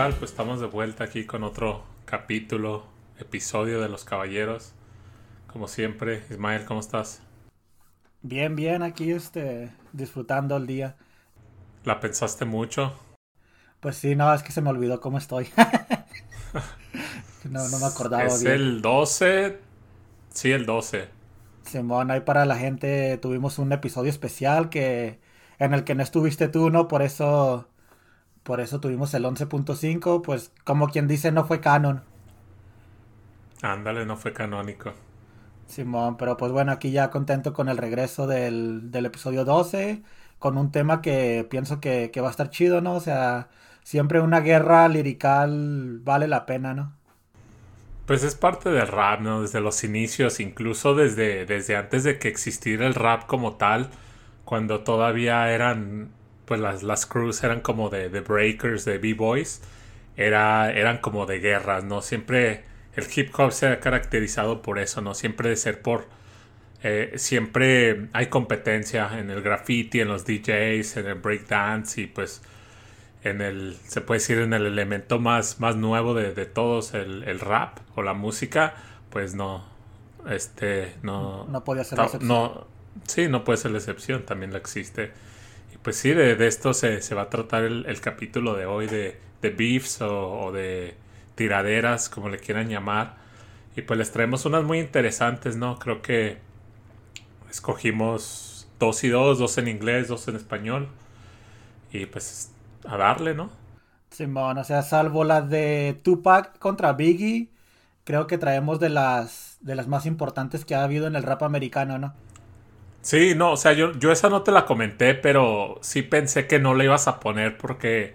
tal? Pues estamos de vuelta aquí con otro capítulo, episodio de Los Caballeros. Como siempre, Ismael, ¿cómo estás? Bien, bien, aquí este, disfrutando el día. ¿La pensaste mucho? Pues sí, no, es que se me olvidó cómo estoy. no, no me acordaba es el 12. Sí, el 12. Simón, ahí para la gente tuvimos un episodio especial que en el que no estuviste tú, ¿no? Por eso por eso tuvimos el 11.5, pues como quien dice no fue canon. Ándale, no fue canónico. Simón, pero pues bueno, aquí ya contento con el regreso del, del episodio 12, con un tema que pienso que, que va a estar chido, ¿no? O sea, siempre una guerra lirical vale la pena, ¿no? Pues es parte del rap, ¿no? Desde los inicios, incluso desde, desde antes de que existiera el rap como tal, cuando todavía eran pues las, las crews eran como de, de breakers, de b-boys, era, eran como de guerras, ¿no? Siempre el hip hop se ha caracterizado por eso, ¿no? Siempre de ser por... Eh, siempre hay competencia en el graffiti, en los DJs, en el breakdance y pues en el, se puede decir en el elemento más, más nuevo de, de todos, el, el, rap o la música, pues no, este, no... No podía ser la excepción. No, sí, no puede ser la excepción, también la existe pues sí, de, esto se, va a tratar el, capítulo de hoy de, de beefs o, de tiraderas, como le quieran llamar. Y pues les traemos unas muy interesantes, ¿no? Creo que escogimos dos y dos, dos en inglés, dos en español. Y pues a darle, ¿no? Simón, o sea, salvo las de Tupac contra Biggie, creo que traemos de las, de las más importantes que ha habido en el rap americano, ¿no? Sí, no, o sea, yo, yo esa no te la comenté, pero sí pensé que no la ibas a poner porque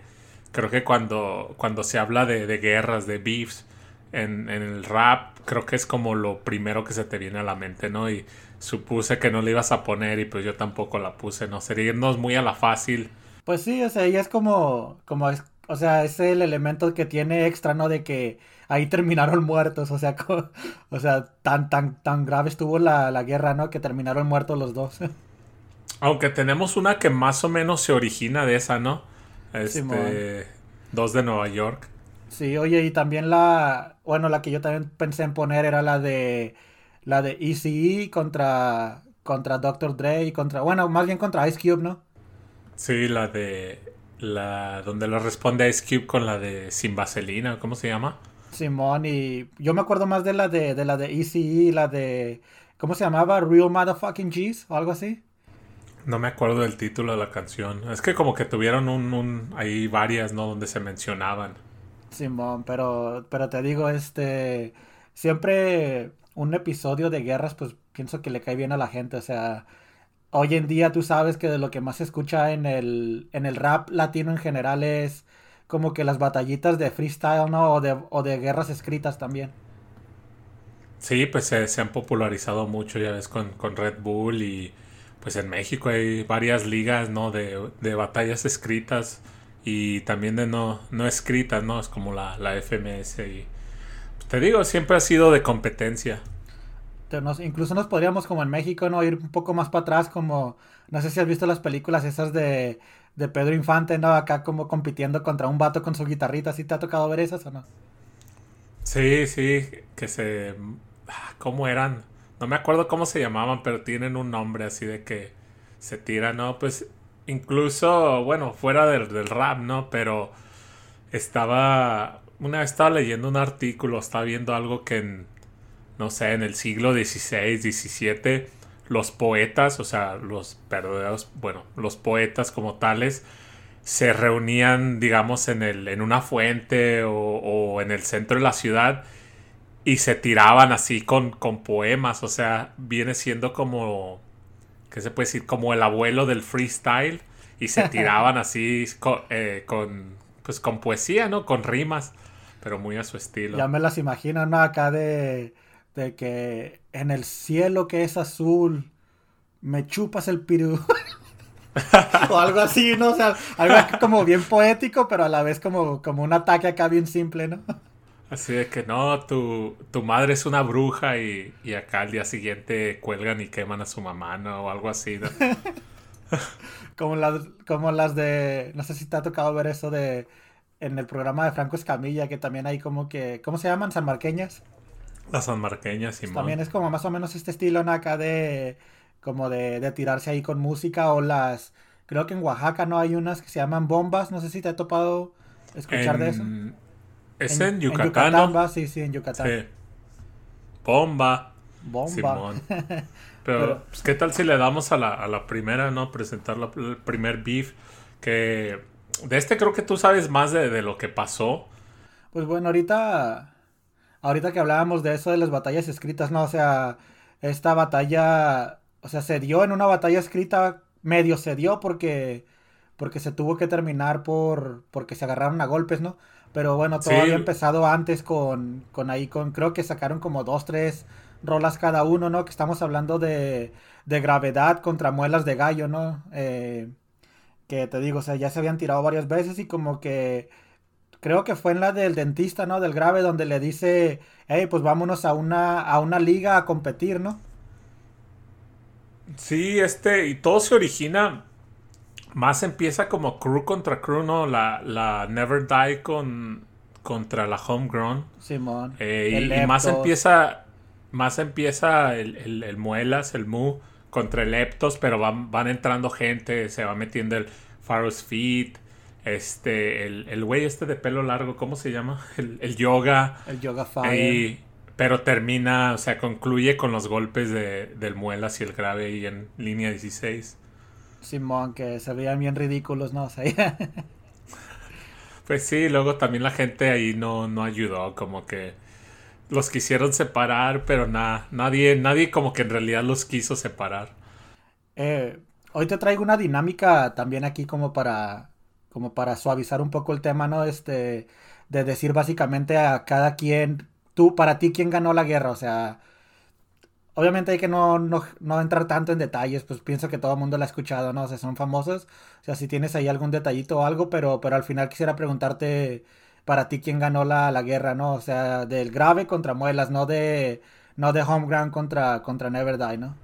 creo que cuando, cuando se habla de, guerras, de beefs, en, el rap, creo que es como lo primero que se te viene a la mente, ¿no? Y supuse que no la ibas a poner y pues yo tampoco la puse, ¿no? Sería irnos muy a la fácil. Pues sí, o sea, ella es como, como es, o sea, es el elemento que tiene extra, ¿no? De que ahí terminaron muertos, o sea, o sea, tan, tan, tan grave estuvo la, la guerra, ¿no? Que terminaron muertos los dos. Aunque tenemos una que más o menos se origina de esa, ¿no? Este, dos de Nueva York. Sí, oye, y también la, bueno, la que yo también pensé en poner era la de, la de ECE contra, contra Dr. Dre y contra, bueno, más bien contra Ice Cube, ¿no? Sí, la de, la, donde lo responde Ice Cube con la de Sin Vaselina, ¿cómo se llama? Simón, y yo me acuerdo más de la de, de la de ECE, la de, ¿cómo se llamaba? Real Motherfucking G's o algo así. No me acuerdo del título de la canción. Es que como que tuvieron un, un ahí varias, ¿no? Donde se mencionaban. Simón, pero, pero te digo, este, siempre un episodio de guerras, pues pienso que le cae bien a la gente, o sea, hoy en día tú sabes que de lo que más se escucha en el, en el rap latino en general es como que las batallitas de freestyle, ¿no? O de, o de guerras escritas también. Sí, pues se, han popularizado mucho, ya ves, con, con, Red Bull y pues en México hay varias ligas, ¿no? De, de batallas escritas y también de no, no escritas, ¿no? Es como la, la FMS y pues, te digo, siempre ha sido de competencia. Nos, incluso nos podríamos como en México, ¿no? Ir un poco más para atrás, como, no sé si has visto las películas esas de de Pedro Infante, ¿no? Acá como compitiendo contra un vato con su guitarrita. ¿Sí te ha tocado ver esas o no? Sí, sí, que se... Ah, ¿Cómo eran? No me acuerdo cómo se llamaban, pero tienen un nombre así de que se tiran, ¿no? Pues incluso, bueno, fuera del, del rap, ¿no? Pero estaba... Una vez estaba leyendo un artículo, estaba viendo algo que en, no sé, en el siglo XVI, XVII los poetas, o sea, los verdaderos, bueno, los poetas como tales, se reunían, digamos, en, el, en una fuente o, en el centro de la ciudad y se tiraban así con, con poemas, o sea, viene siendo como, ¿qué se puede decir? Como el abuelo del freestyle y se tiraban así eh, con, pues con poesía, ¿no? Con rimas, pero muy a su estilo. Ya me las imagino, ¿no? Acá de de que en el cielo que es azul me chupas el pirú. o algo así, ¿no? O sea, algo como bien poético, pero a la vez como, como un ataque acá bien simple, ¿no? Así de que no, tu, tu madre es una bruja y, y, acá al día siguiente cuelgan y queman a su mamá, ¿no? O algo así, ¿no? como, las, como las de, no sé si te ha tocado ver eso de en el programa de Franco Escamilla, que también hay como que, ¿cómo se llaman? Sanmarqueñas. Las sanmarqueñas, Simón. También es como más o menos este estilo. Acá de, como de, de tirarse ahí con música o las, creo que en Oaxaca no hay unas que se llaman bombas, no sé si te ha topado escuchar de eso. Es en, Yucatán, ¿no? Sí, sí, en Yucatán. Sí. Bomba. Bomba. Simón. Pero, pues, ¿qué tal si le damos a la, a la primera, ¿no? Presentar el primer beef. Que de este creo que tú sabes más de, de, lo que pasó. Pues bueno, ahorita. Ahorita que hablábamos de eso de las batallas escritas, ¿no? O sea, esta batalla. O sea, se dio en una batalla escrita. Medio se dio porque. Porque se tuvo que terminar por. Porque se agarraron a golpes, ¿no? Pero bueno, todo había empezado antes con, con ahí, con creo que sacaron como dos, tres rolas cada uno, ¿no? Que estamos hablando de, de gravedad contra muelas de gallo, ¿no? Eh, que te digo, o sea, ya se habían tirado varias veces y como que creo que fue en la del dentista, ¿no? Del grave, donde le dice, hey, pues vámonos a una, a una liga a competir, ¿no? Sí, este, y todo se origina más empieza como crew contra crew, ¿no? La, la Never Die con, contra la Homegrown. Simón. Eh, y, más empieza, más empieza el, el, Muelas, el Mu contra el Leptos, pero van, van entrando gente, se va metiendo el Pharaoh's Feet, este, el güey este de pelo largo, ¿cómo se llama? El, Yoga. El Yoga Fire. pero termina, o sea, concluye con los golpes de, del Muelas y el Grave ahí en línea 16. Simón, que se veían bien ridículos, ¿no? O pues sí, luego también la gente ahí no, no ayudó, como que los quisieron separar, pero nada, nadie, nadie como que en realidad los quiso separar. Eh, hoy te traigo una dinámica también aquí como para, como para suavizar un poco el tema, ¿no? Este, de decir básicamente a cada quien, tú, para ti, ¿quién ganó la guerra? O sea, Obviamente hay que no, no, entrar tanto en detalles, pues pienso que todo el mundo la ha escuchado, ¿no? O sea, son famosos. O sea, si tienes ahí algún detallito o algo, pero, pero al final quisiera preguntarte para ti quién ganó la, la guerra, ¿no? O sea, del grave contra muelas, no de, no de Homeground contra, contra Never Die, ¿no?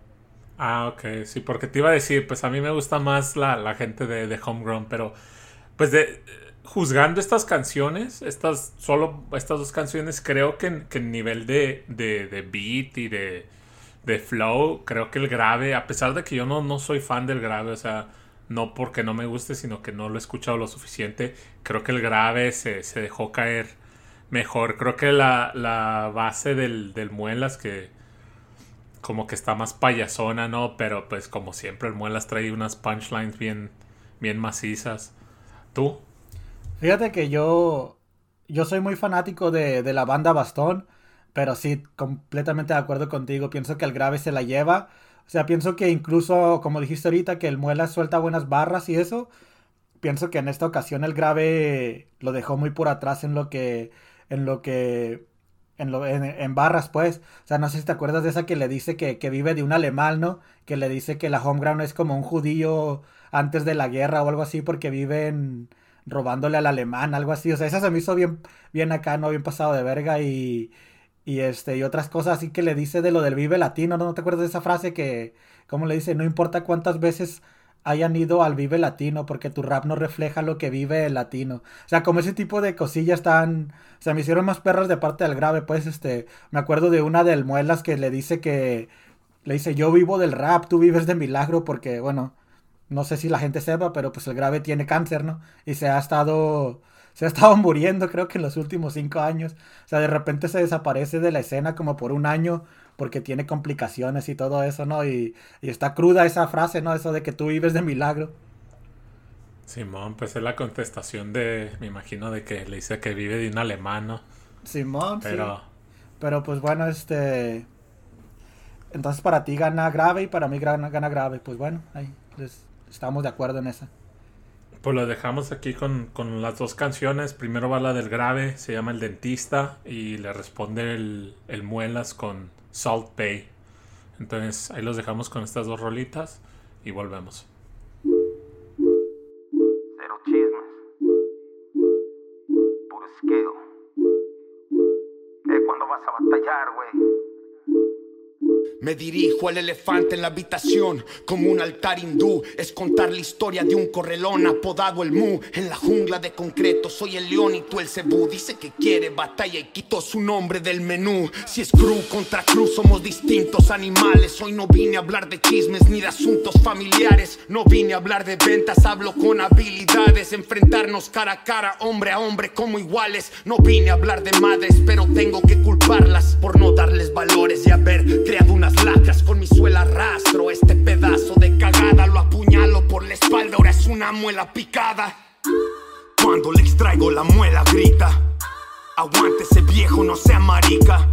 Ah, ok, sí, porque te iba a decir, pues a mí me gusta más la, la gente de, de Homeground, pero pues de juzgando estas canciones, estas solo estas dos canciones, creo que, que el nivel de, de, beat y de de flow, creo que el grave, a pesar de que yo no, no soy fan del grave, o sea, no porque no me guste, sino que no lo he escuchado lo suficiente, creo que el grave se, dejó caer mejor. Creo que la, la base del, del, Muelas, que como que está más payasona, ¿no? Pero pues como siempre el Muelas trae unas punchlines bien, bien macizas. ¿Tú? Fíjate que yo, yo soy muy fanático de, de la banda Bastón. Pero sí, completamente de acuerdo contigo. Pienso que el grave se la lleva. O sea, pienso que incluso, como dijiste ahorita, que el muela suelta buenas barras y eso. Pienso que en esta ocasión el grave lo dejó muy por atrás en lo que. En lo que. En, lo, en, barras, pues. O sea, no sé si te acuerdas de esa que le dice que, que vive de un alemán, ¿no? Que le dice que la homeground es como un judío antes de la guerra o algo así porque viven robándole al alemán, algo así. O sea, esa se me hizo bien, bien acá, ¿no? Bien pasado de verga y y este, y otras cosas así que le dice de lo del Vive Latino, ¿no? te acuerdas de esa frase que, como le dice, no importa cuántas veces hayan ido al Vive Latino, porque tu rap no refleja lo que vive el latino. O sea, como ese tipo de cosillas tan, o sea, me hicieron más perras de parte del grave, pues, este, me acuerdo de una del Muelas que le dice que, le dice, yo vivo del rap, tú vives de milagro, porque, bueno, no sé si la gente sepa, pero pues el grave tiene cáncer, ¿no? Y se ha estado se ha estado muriendo creo que en los últimos cinco años. O sea, de repente se desaparece de la escena como por un año porque tiene complicaciones y todo eso, ¿no? Y, está cruda esa frase, ¿no? Eso de que tú vives de milagro. Simón, pues es la contestación de, me imagino, de que le dice que vive de un alemán. Simón, pero... Sí. Pero pues bueno, este... Entonces para ti gana grave y para mí gana, gana grave. Pues bueno, ahí estamos de acuerdo en esa. Pues lo dejamos aquí con, las dos canciones. Primero va la del grave, se llama El Dentista, y le responde el, el Muelas con Salt Bay. Entonces ahí los dejamos con estas dos rolitas y volvemos. Cero chismes. Puro ¿Qué? ¿Cuándo vas a batallar, güey? Me dirijo al elefante en la habitación como un altar hindú. Es contar la historia de un correlón apodado el Mu. En la jungla de concreto soy el león y tú el cebú. Dice que quiere batalla y quitó su nombre del menú. Si es crew contra cruz somos distintos animales. Hoy no vine a hablar de chismes ni de asuntos familiares. No vine a hablar de ventas, hablo con habilidades. Enfrentarnos cara a cara, hombre a hombre como iguales. No vine a hablar de madres, pero tengo que culparlas por no darles valores y haber creado una lacras con mi suela rastro este pedazo de cagada lo apuñalo por la espalda ahora es una muela picada. Cuando le extraigo la muela grita aguante ese viejo no sea marica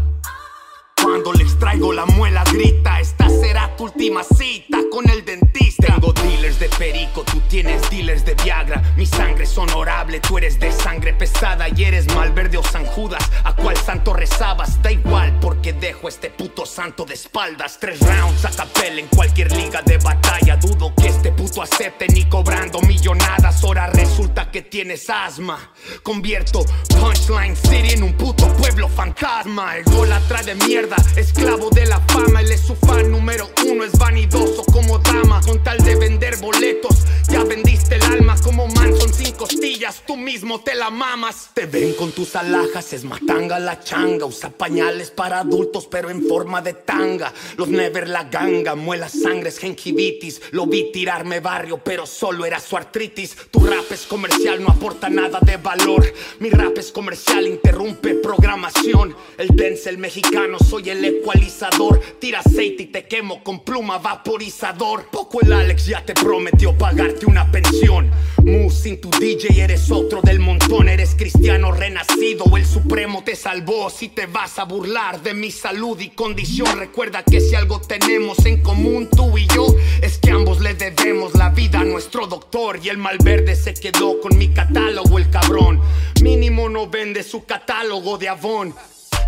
cuando le extraigo la muela grita Esta será tu última cita con el dentista Tengo dealers de perico, tú tienes dealers de Viagra. Mi sangre es honorable, tú eres de sangre pesada Y eres Malverde o San Judas ¿A cuál santo rezabas? Da igual porque dejo este puto santo de espaldas. Tres rounds a capel en cualquier liga de batalla. Dudo que este puto acepte ni cobrando millonadas. Ahora resulta que tienes asma. Convierto Punchline City en un puto pueblo fantasma. El gol atrás de mierda esclavo de la fama. Él es su fan número uno, es vanidoso como dama. Con tal de vender boletos, ya vendiste el alma como Manson sin costillas. Tú mismo te la mamas. Te ven con tus alhajas, es matanga la changa. Usa pañales para adultos, pero en forma de tanga. Los never la ganga, muela sangres, gingivitis. Lo vi tirarme barrio, pero solo era su artritis. Tu rap es comercial, no aporta nada de valor. Mi rap es comercial, interrumpe programación. El dance, el mexicano, soy soy el ecualizador. Tira aceite y te quemo con pluma vaporizador. Poco el Alex ya te prometió pagarte una pensión. Mu sin tu DJ eres otro del montón. Eres cristiano renacido. El supremo te salvó. Si te vas a burlar de mi salud y condición, recuerda que si algo tenemos en común tú y yo, es que ambos le debemos la vida a nuestro doctor. Y el malverde se quedó con mi catálogo, el cabrón. Mínimo no vende su catálogo de Avon.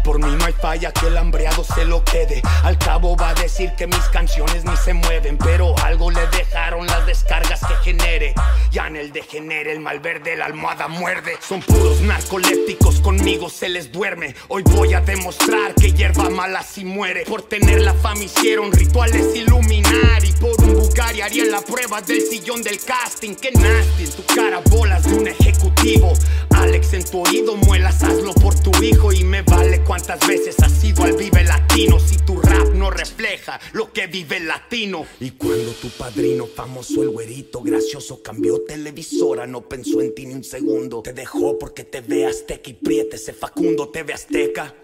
Por mí no hay falla que el hambreado se lo quede. Al cabo va a decir que mis canciones ni se mueven, pero algo le dejaron las descargas que genere. Ya en el degenere, el malverde, la almohada muerde. Son puros narcolépticos, conmigo se les duerme. Hoy voy a demostrar que hierba mala si muere. Por tener la fama hicieron rituales iluminar. Y por un Bugari harían la prueba del sillón del casting. Que nasty en tu cara, bolas de un ejecutivo. Alex en tu oído, muelas, hazlo por tu hijo y me vale ¿Cuántas veces has sido al Vive Latino si tu rap no refleja lo que vive el latino? Y cuando tu padrino famoso, el güerito gracioso, cambió televisora, no pensó en ti ni un segundo. Te dejó porque te ve azteca y priete ese Facundo, te azteca.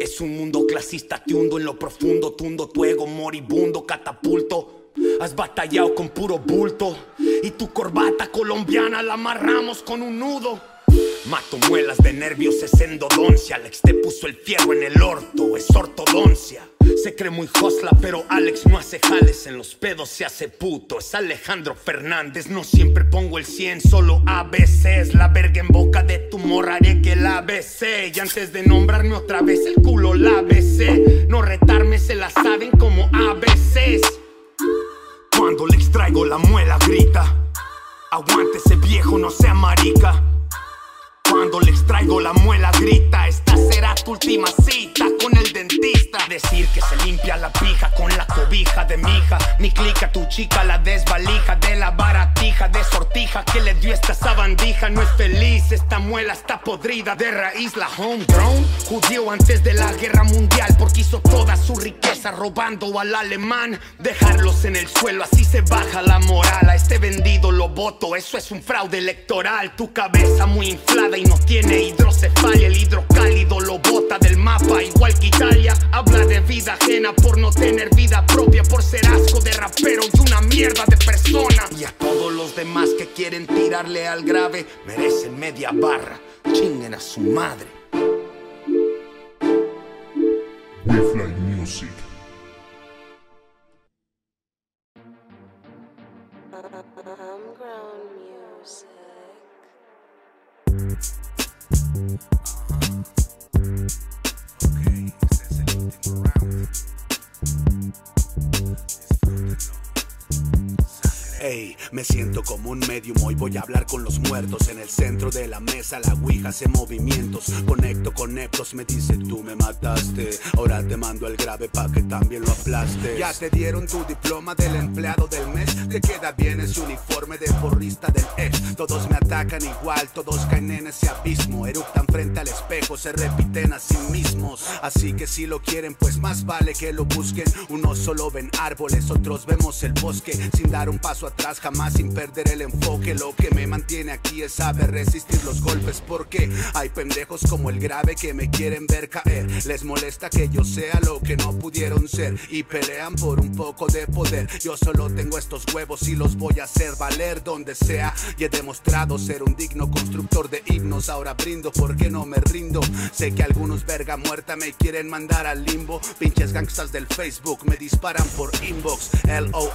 Es un mundo clasista, te hundo en lo profundo, tundo tu ego moribundo, catapulto. Has batallado con puro bulto y tu corbata colombiana la amarramos con un nudo. Mato muelas de nervios, es endodoncia. Alex te puso el fierro en el orto, es ortodoncia. Se cree muy hosla, pero Alex no hace jales. En los pedos se hace puto. Es Alejandro Fernández. No siempre pongo el 100, solo ABCs. La verga en boca de tu morra que la ABC. Y antes de nombrarme otra vez, el culo la ABC. No retarme, se la saben como ABCs. Cuando le extraigo la muela, grita. Aguante ese viejo, no sea marica. Cuando le extraigo la muela grita, esta será tu última cita con el dentista. Decir que se limpia la pija con la cobija de mi hija. Mi clica, tu chica la desvalija de la baratija de sortija que le dio esta sabandija. No es feliz, esta muela está podrida de raíz. La homegrown judío antes de la guerra mundial porque hizo toda su riqueza robando al alemán. Dejarlos en el suelo, así se baja la moral. A este vendido lo voto, eso es un fraude electoral. Tu cabeza muy inflada y no tiene hidrocefalia. El hidrocálido lo bota del mapa, igual que Italia. Habla de vida ajena por no tener vida propia, por ser asco de rapero y una mierda de persona. Y a todos los demás que quieren tirarle al grave, merecen media barra. Chinguen a su madre. Music. Bye. Ey, me siento como un medium, hoy voy a hablar con los muertos. En el centro de la mesa la ouija hace movimientos. Conecto con neptos, me dice tú me mataste. Ahora te mando el grave pa' que también lo aplastes. Ya te dieron tu diploma del empleado del mes. Te queda bien ese uniforme de porrista del ex. Todos me atacan igual, todos caen en ese abismo. Eructan frente al espejo, se repiten a sí mismos. Así que si lo quieren, pues más vale que lo busquen. Unos solo ven árboles, otros vemos el bosque. Sin dar un paso atrás, jamás sin perder el enfoque. Lo que me mantiene aquí es saber resistir los golpes. Porque hay pendejos como el grave que me quieren ver caer. Les molesta que yo sea lo que no pudieron ser. Y pelean por un poco de poder. Yo solo tengo estos huevos y los voy a hacer valer donde sea. Y he demostrado ser un digno constructor de himnos. Ahora brindo porque no me rindo. Sé que algunos verga muerta me quieren mandar al limbo. Pinches gangstas del Facebook me disparan por inbox. LOL,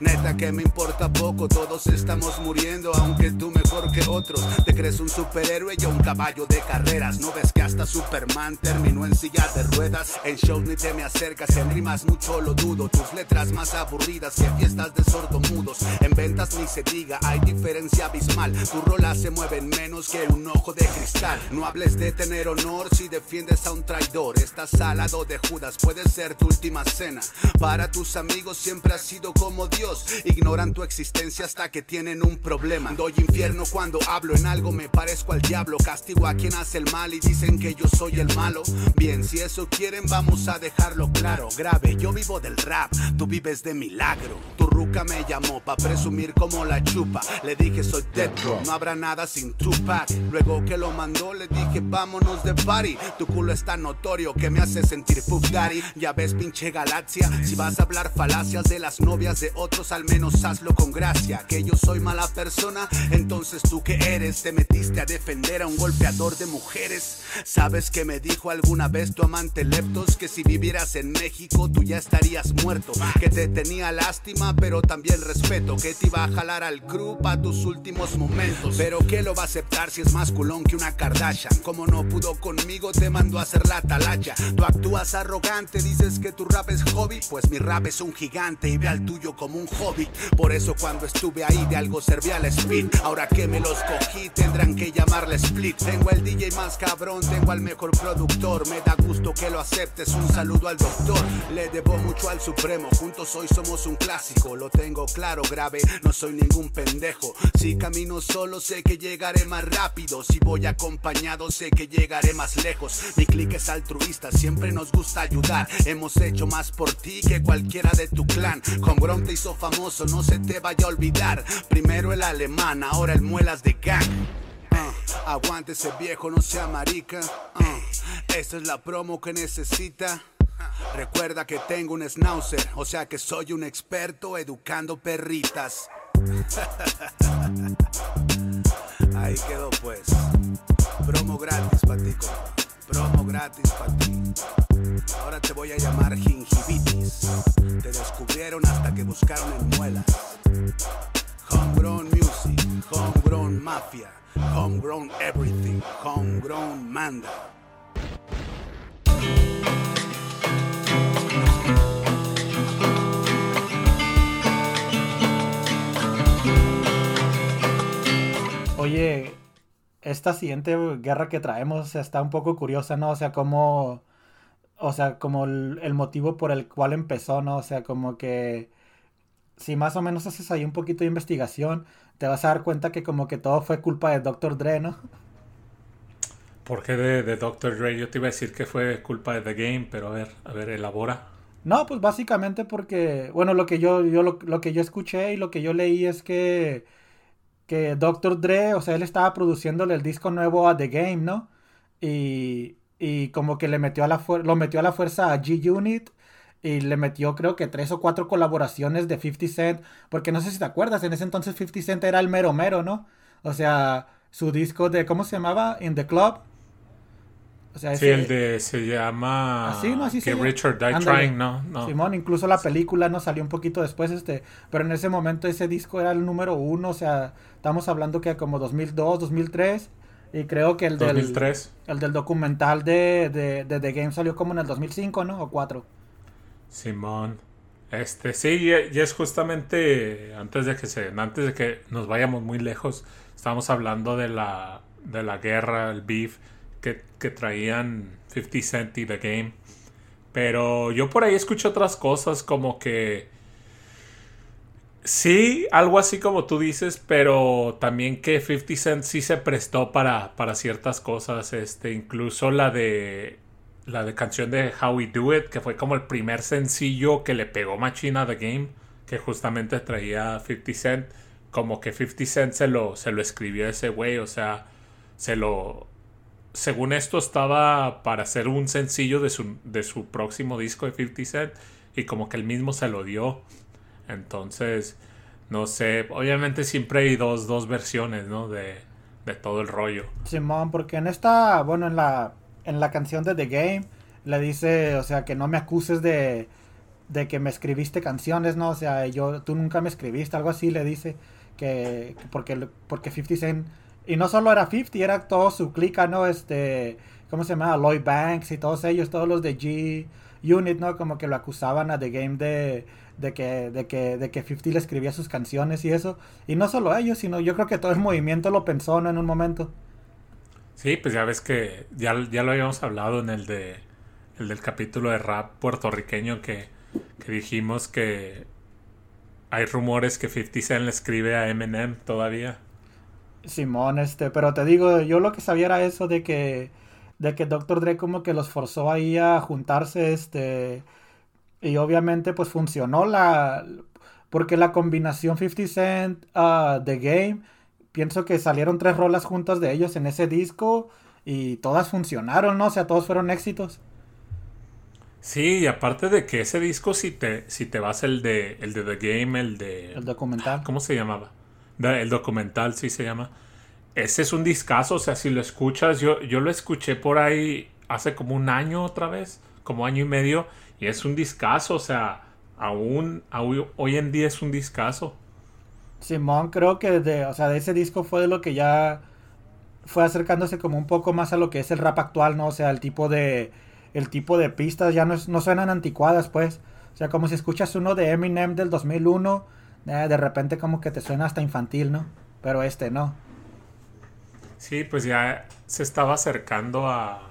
neta que me importa poco. Todos estamos muriendo, aunque tú mejor que otros. Te crees un superhéroe y un caballo de carreras. No ves que hasta Superman terminó en silla de ruedas. En shows ni te me acercas, en rimas mucho lo dudo. Tus letras más aburridas que fiestas de sordomudos. En ventas ni se diga, hay diferencia abismal. Tu rola se mueven menos que un ojo de cristal. No hables de tener honor si defiendes a un traidor. Estás salado de Judas, puede ser tu última cena. Para tus amigos siempre has sido como Dios. Ignoran tu existencia hasta que tienen un problema. Doy infierno cuando hablo en algo, me parezco al diablo. Castigo a quien hace el mal y dicen que yo soy el malo. Bien, si eso quieren, vamos a dejarlo claro. Grave, yo vivo del rap, tú vives de milagro. Tu ruca me llamó pa' presumir como la chupa. Le dije soy Dead no habrá nada sin Tupac. Luego que lo mandó, le dije vámonos de party. Tu culo es tan notorio que me hace sentir Puff. Ya ves, pinche galaxia. Si vas a hablar falacias de las novias de otros, al menos hazlo con gracia. Que yo soy mala persona, entonces tú que eres, te metiste a defender a un golpeador de mujeres. Sabes que me dijo alguna vez tu amante Leptos que si vivieras en México tú ya estarías muerto. Que te tenía lástima, pero también respeto. Que te iba a jalar al crew a tus últimos momentos. Pero que lo va a aceptar si es más culón que una Kardashian. Como no pudo conmigo, te mandó a hacer la talacha. Tú actúas arrogante, dices que tu rap es hobby. Pues mi rap es un gigante y ve al tuyo como un hobby. Por cuando estuve ahí de algo servía al speed. Ahora que me los cogí, tendrán que llamarle split. Tengo el DJ más cabrón, tengo al mejor productor. Me da gusto que lo aceptes. Un saludo al doctor. Le debo mucho al Supremo. Juntos hoy somos un clásico. Lo tengo claro, grave. No soy ningún pendejo. Si camino solo, sé que llegaré más rápido. Si voy acompañado, sé que llegaré más lejos. Mi clique es altruista, siempre nos gusta ayudar. Hemos hecho más por ti que cualquiera de tu clan. Homegrown te hizo famoso, no se te vaya a olvidar. Primero el alemán, ahora el muelas de gang. Uh, aguante ese viejo, no sea marica. Uh, esta es la promo que necesita. Recuerda que tengo un schnauzer, o sea que soy un experto educando perritas. Ahí quedó pues. Promo gratis para ti, Promo gratis para. Ahora te voy a llamar gingivitis. Te descubrieron hasta que buscaron en muelas. Homegrown music, homegrown mafia, homegrown everything, homegrown manda. Oye, esta siguiente guerra que traemos está un poco curiosa, ¿no? O sea, como, o sea, como el, motivo por el cual empezó, ¿no? O sea, como que si más o menos haces ahí un poquito de investigación, te vas a dar cuenta que como que todo fue culpa de Dr. Dre, ¿no? ¿Por qué de, de Dr. Dre? Yo te iba a decir que fue culpa de The Game, pero a ver, a ver, elabora. No, pues básicamente porque, bueno, lo que yo, yo lo, lo que yo escuché y lo que yo leí es que que Dr. Dre, o sea, él estaba produciéndole el disco nuevo a The Game, ¿no? Y, y como que le metió a la lo metió a la fuerza a G-Unit y le metió creo que tres o cuatro colaboraciones de 50 Cent, porque no sé si te acuerdas, en ese entonces 50 Cent era el mero mero, ¿no? O sea, su disco de, ¿cómo se llamaba? In the Club, sí, el de se llama así, no, así que Richard Died Trying, ¿no? no. Simón, incluso la película no salió un poquito después, este, pero en ese momento ese disco era el número uno, o sea, estamos hablando que como 2002, 2003, y creo que el del, 2003. el del documental de, de, de The Game salió como en el 2005, ¿no? O 4. Simón. Este, sí, y es justamente antes de que se, antes de que nos vayamos muy lejos, estamos hablando de la, de la guerra, el beef que, que traían 50 Cent y The Game. Pero yo por ahí escucho otras cosas como que Sí, algo así como tú dices, pero también que 50 Cent sí se prestó para, para ciertas cosas, este, incluso la de la de canción de How We Do It, que fue como el primer sencillo que le pegó machina The Game, que justamente traía 50 Cent, como que 50 Cent se lo, se lo escribió ese güey, o sea, se lo... Según esto estaba para hacer un sencillo de su, de su próximo disco de 50 Cent y como que él mismo se lo dio. Entonces, no sé, obviamente siempre hay dos, dos versiones, ¿no? De, de todo el rollo. Simón, porque en esta, bueno, en la, en la canción de The Game, le dice, o sea, que no me acuses de, de que me escribiste canciones, ¿no? O sea, yo, tú nunca me escribiste, algo así le dice, que, porque, porque 50 Cent, y no solo era 50, era todo su clica, ¿no? Este, ¿cómo se llama? Lloyd Banks y todos ellos, todos los de G Unit, ¿no? Como que lo acusaban a The Game de, de que, de que, de que 50 le escribía sus canciones y eso. Y no solo ellos, sino yo creo que todo el movimiento lo pensó ¿no? en un momento. Sí, pues ya ves que ya, ya lo habíamos hablado en el de el del capítulo de rap puertorriqueño que, que dijimos que hay rumores que 50 Cent le escribe a Eminem todavía. Simón, este, pero te digo, yo lo que sabía era eso de que de que Dr. Dre como que los forzó ahí a juntarse, este, y obviamente pues funcionó la... Porque la combinación 50 Cent uh, The Game, pienso que salieron tres rolas juntas de ellos en ese disco y todas funcionaron, ¿no? O sea, todos fueron éxitos. Sí, y aparte de que ese disco, si te, si te vas el de, el de The Game, el de... El documental. ¿Cómo se llamaba? El documental, sí se llama. Ese es un discazo, o sea, si lo escuchas, yo, yo lo escuché por ahí hace como un año otra vez, como año y medio, y es un discazo, o sea, aún, hoy en día es un discazo. Simón, creo que de, o sea, de ese disco fue de lo que ya fue acercándose como un poco más a lo que es el rap actual, ¿no? O sea, el tipo de el tipo de pistas ya no, no suenan anticuadas, pues. O sea, como si escuchas uno de Eminem del 2001, eh, de repente como que te suena hasta infantil, ¿no? Pero este no. Sí, pues ya se estaba acercando a,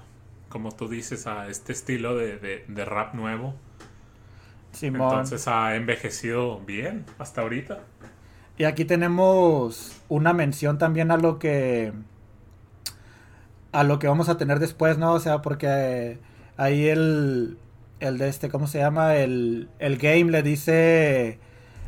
como tú dices, a este estilo de, rap nuevo. Entonces ha envejecido bien hasta ahorita. Y aquí tenemos una mención también a lo que a lo que vamos a tener después, ¿no? O sea, porque ahí el el de este, ¿cómo se llama? El, el game le dice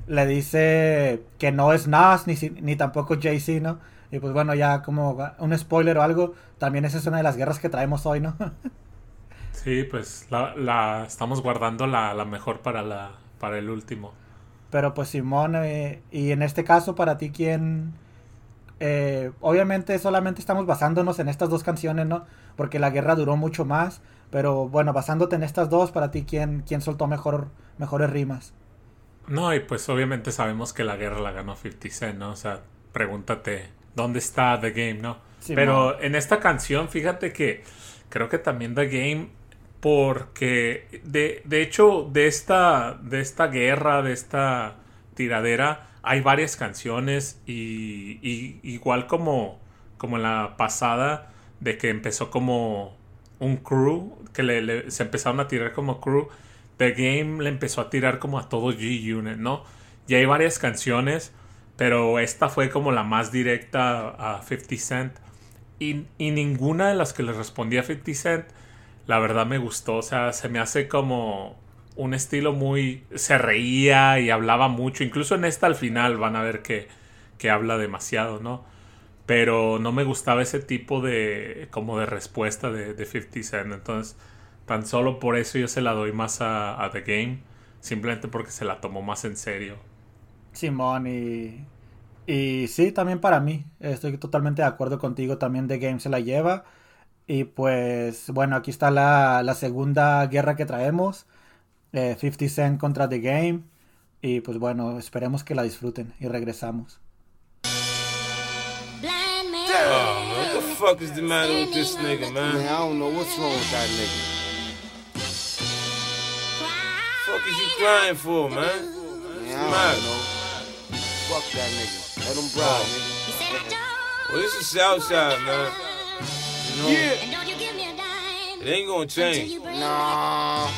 le dice que no es Nas ni, ni tampoco Jay-Z, ¿no? Y pues bueno, ya como un spoiler o algo, también esa es una de las guerras que traemos hoy, ¿no? sí, pues la, estamos guardando la, mejor para, la, para el último. Pero pues Simón, eh, y en este caso para ti, ¿quién? Eh, obviamente solamente estamos basándonos en estas dos canciones, ¿no? Porque la guerra duró mucho más. Pero bueno, basándote en estas dos, para ti, ¿quién, quién soltó mejor, mejores rimas? No, y pues obviamente sabemos que la guerra la ganó 50 Cent, ¿no? O sea, pregúntate dónde está The Game, ¿no? Pero en esta canción, fíjate que creo que también The Game, porque de, de hecho de esta, de esta guerra, de esta tiradera, hay varias canciones y, igual como, como en la pasada, de que empezó como un crew, que se empezaron a tirar como crew, The Game le empezó a tirar como a todo G-Unit, ¿no? Y hay varias canciones pero esta fue como la más directa a 50 Cent. Y, ninguna de las que le respondía a 50 Cent, la verdad me gustó. O sea, se me hace como un estilo muy... Se reía y hablaba mucho. Incluso en esta al final van a ver que, que habla demasiado, ¿no? Pero no me gustaba ese tipo de... como de respuesta de, de 50 Cent. Entonces, tan solo por eso yo se la doy más a, a The Game. Simplemente porque se la tomó más en serio. Simón y, y sí, también para mí, estoy totalmente de acuerdo contigo, también The Game se la lleva. Y pues bueno, aquí está la, la segunda guerra que traemos, 50 eh, Cent contra The Game. Y pues bueno, esperemos que la disfruten y regresamos. Oh, what the fuck is the matter with this nigga, man? man I don't know what's wrong with that nigga. Fuck is you crying for, man? Man, I don't know. Fuck that nigga. Let him bribe, oh. nigga. Well, this is Southside, man. You know, Yeah. It ain't gonna change. Nah.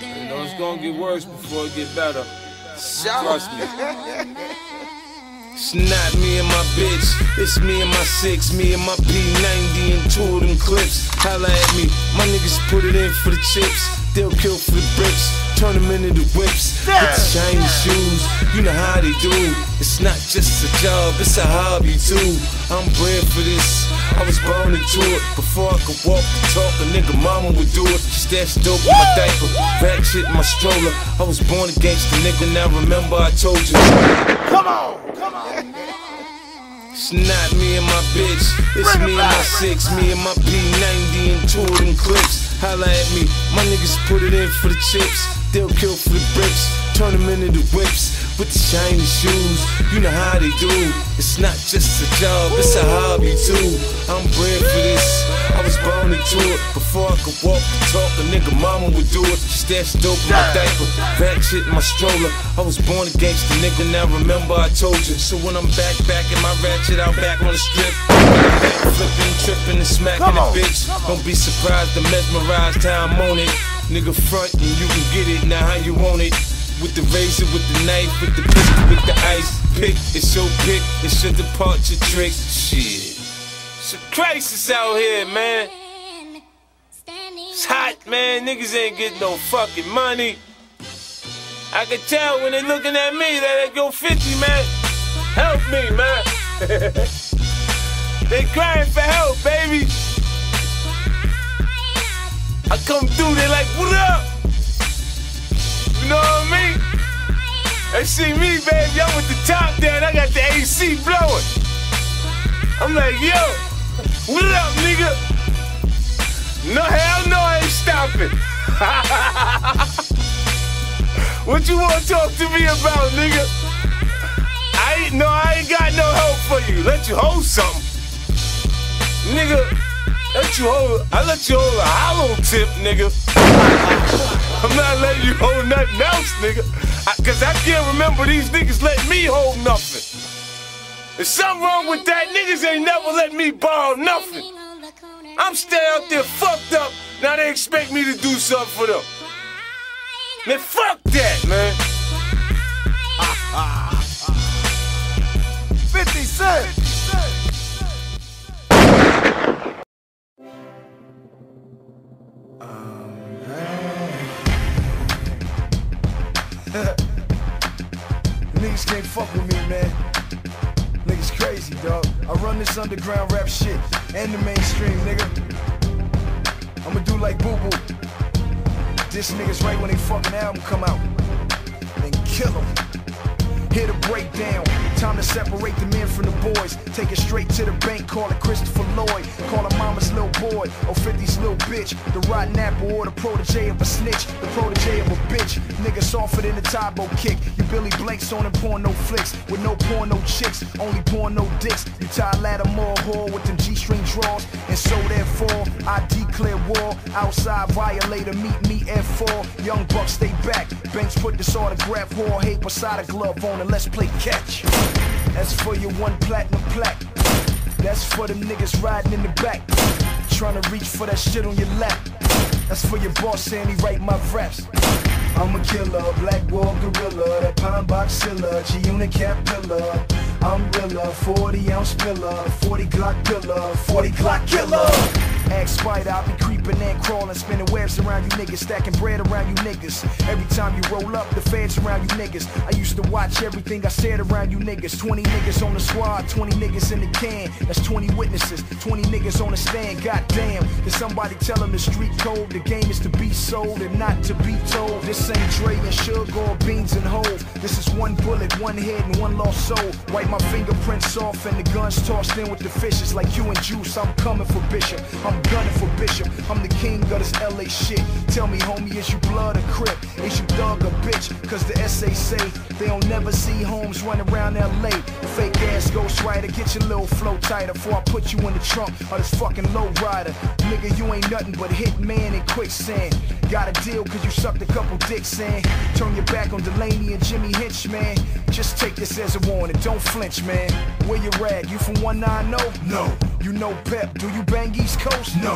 You know, it's gonna get worse before it get better. Shout Trust me. It's not me and my bitch, it's me and my six, me and my P90 and two of them clips. Holla at me, my niggas put it in for the chips. They'll kill for the bricks, turn them into the whips. With the shiny shoes, you know how they do. It's not just a job, it's a hobby too. I'm bred for this, I was born into it. Before I could walk talk, a nigga mama would do it. Stash dope in my diaper, rat shit in my stroller. I was born against the nigga, now remember I told you. Come on, come on. It's not me and my bitch, it's me and my six, me and my P90 and two of them clips. Holla at me, my niggas put it in for the chips. They'll kill for the bricks, turn them into the whips. With the shiny shoes, you know how they do. It's not just a job, it's a hobby too. I'm bred for this, I was born into it. Before I could walk and talk, a nigga mama would do it. Stash dope in my diaper, rat shit in my stroller. I was born against the nigga, now remember I told you. So when I'm back, back in my ratchet, out back on the strip. Flipping, tripping, and smacking the bitch. Don't be surprised to mesmerized how I'm on it. Nigga front and you can get it now how you want it. With the razor, with the knife, with the pistol, with the ice pick. It's your pick, it's your departure trick. Shit. It's a crisis out here, man. It's hot, man. Niggas ain't getting no fucking money. I can tell when they looking at me that they go 50, man. Help me, man. they crying for help, baby. I come through, they like, what up? Know what I mean? They see me, baby. I'm with the top down. I got the AC blowing. I'm like, yo, what up, nigga? No, hell no, I ain't stopping. what you want to talk to me about, nigga? I ain't, no, I ain't got no help for you. Let you hold something. Nigga, let you hold, I let you hold a hollow tip, nigga. I'm not letting you hold nothing else, nigga. I, Cause I can't remember these niggas letting me hold nothing. There's something wrong with that. Niggas ain't never let me borrow nothing. I'm staying out there fucked up. Now they expect me to do something for them. Man, fuck that, man. 50 Cent. Niggas can't fuck with me, man. Niggas crazy, dog. I run this underground rap shit and the mainstream, nigga. I'ma do like Boo Boo. This niggas right when they fucking album come out. And kill them. Here to break down. Time to separate the men from the boys. Take it straight to the bank, call it Christopher Lloyd. Call her mama's little boy or 50's little bitch. The rotten apple or the protege of a snitch. The protege of a bitch. Nigga softer than a Tybo kick. You Billy Blanks on them no flicks. With no porno chicks, only porno dicks. You tie ladder more whore with them G-string draws. And so therefore, I declare war. Outside violator, meet me at four. Young buck stay back. Banks put this autograph whore hate beside a glove on and let's play catch. That's for your one platinum plaque. That's for them niggas riding in the back. Trying to reach for that shit on your lap. That's for your boss saying he write my raps. I'm a killer, black wall gorilla, that pine box G-unit cap pillar. I'm realer, 40 ounce pillar, 40 Glock pillar, 40 Glock killer. Axe spider, I be creeping and crawling, spinning webs around you niggas, stacking bread around you niggas. Every time you roll up, the feds around you niggas. I used to watch everything I said around you niggas. 20 niggas on the squad, 20 niggas in the can. That's 20 witnesses, 20 niggas on the stand. Goddamn, did somebody tell them the street code? The game is to be sold and not to be told. This ain't Dre and Sugar or Beans and Hove. This is one bullet, one head, and one lost soul. Wipe my fingerprints off and the guns tossed in with the fishes like you and Juice. I'm coming for Bishop. I'm I'm gunning for Bishop. I'm the king of this LA shit. Tell me, homie, is you blood or crip? Is you thug or bitch? Cause the SA say they don't never see homes running around LA. Fake ass ghost rider, get your little flow tighter before I put you in the trunk of this fucking low rider. Nigga, you ain't nothing but hit man in quicksand. Got a deal cause you sucked a couple dicks in. Turn your back on Delaney and Jimmy Hinch, man. Just take this as a warning, don't flinch, man. Where you at? You from 190? No. You know Pep, do you bang East Coast? No.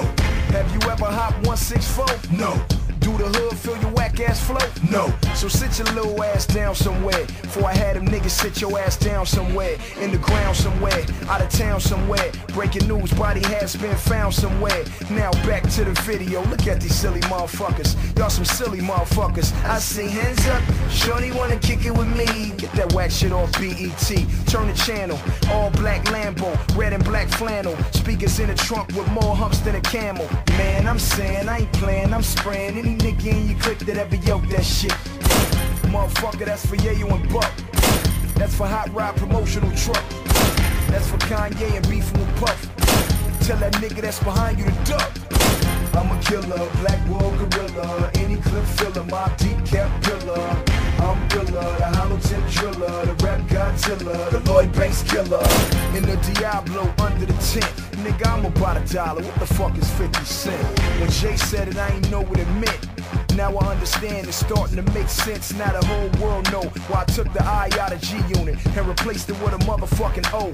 Have you ever hop 164? No. Do the hood feel your whack ass flow? No. So sit your little ass down somewhere. Before I had them niggas sit your ass down somewhere. In the ground somewhere. Out of town somewhere. Breaking news, body has been found somewhere. Now back to the video. Look at these silly motherfuckers. Y'all some silly motherfuckers. I see hands up. Shorty wanna kick it with me. Get that whack shit off BET. Turn the channel. All black Lambo. Red and black flannel. Speakers in the trunk with more humps than a camel. Man, I'm saying I ain't playing. I'm spraying any nigga in your clique that ever yoked that shit. Motherfucker, that's for Yayo and Buck. That's for Hot Rod Promotional Truck. That's for Kanye and beefing with Puff. Tell that nigga that's behind you to duck. I'm a killer, black wall gorilla, any clip filler, my deep cap pillar. I'm Driller, the hollow driller, the rap Godzilla, the Lloyd Banks killer. In the Diablo under the tent, nigga, I'm about a dollar. What the fuck is 50 cent? When Jay said it, I ain't know what it meant. Now I understand it's starting to make sense. Now the whole world know why I took the I out of G unit and replaced it with a motherfucking O.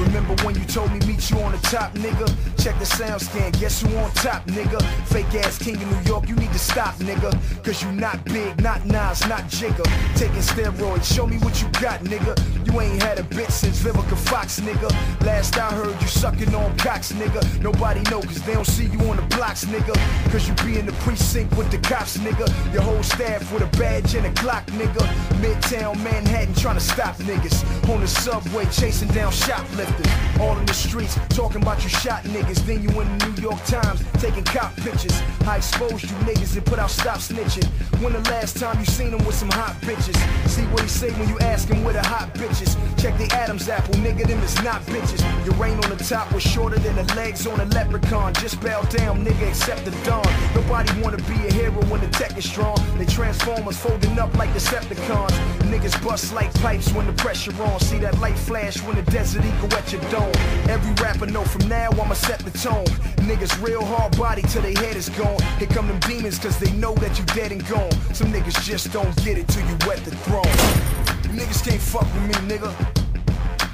Remember when you told me meet you on the top, nigga? Check the sound scan, guess who on top, nigga? Fake ass king of New York, you need to stop, nigga. Cause you not big, not Nas, not Jigga. Taking steroids, show me what you got, nigga. You ain't had a bit since Vivica Fox, nigga. Last I heard you sucking on cocks, nigga. Nobody know cause they don't see you on the blocks, nigga. Cause you be in the precinct with the cops, nigga. Your whole staff with a badge and a Glock, nigga. Midtown Manhattan trying to stop niggas. On the subway chasing down shoplifters. All in the streets talking about you shot niggas. Then you in the New York Times taking cop pictures. I exposed you niggas and put out stop snitching. When the last time you seen them with some hot bitches? See what he say when you ask him where the hot bitches. Check the Adam's apple, nigga, them is not bitches. Your rain on the top was shorter than the legs on a leprechaun. Just bow down, nigga, except the dawn. Nobody wanna be a hero when the tech is strong. They transformers folding up like Decepticons. Niggas bust like pipes when the pressure on. See that light flash when the desert eagle at your dome. Every rapper know from now I'ma set the tone. Niggas real hard body till they head is gone. Here come them demons cause they know that you dead and gone. Some niggas just don't get it till you wet the throne. Niggas can't fuck with me, nigga.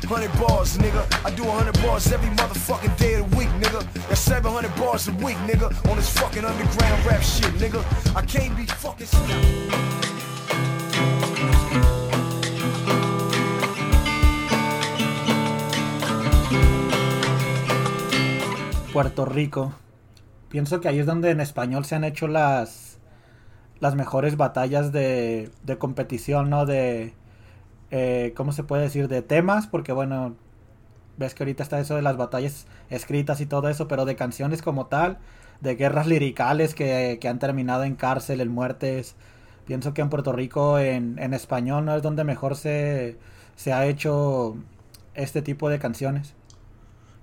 100 bars, nigga. I do 100 bars every motherfucking day of the week, nigga. That's 700 bars a week, nigga. On this fucking underground rap shit, nigga. I can't be fucking stopped. Puerto Rico. Pienso que ahí es donde en español se han hecho las las mejores batallas de, de competición, ¿no? De, eh, ¿cómo se puede decir? De temas, porque bueno, ves que ahorita está eso de las batallas escritas y todo eso, pero de canciones como tal, de guerras liricales que, que han terminado en cárcel, en muertes. Pienso que en Puerto Rico, en, en español, no es donde mejor se, se ha hecho este tipo de canciones.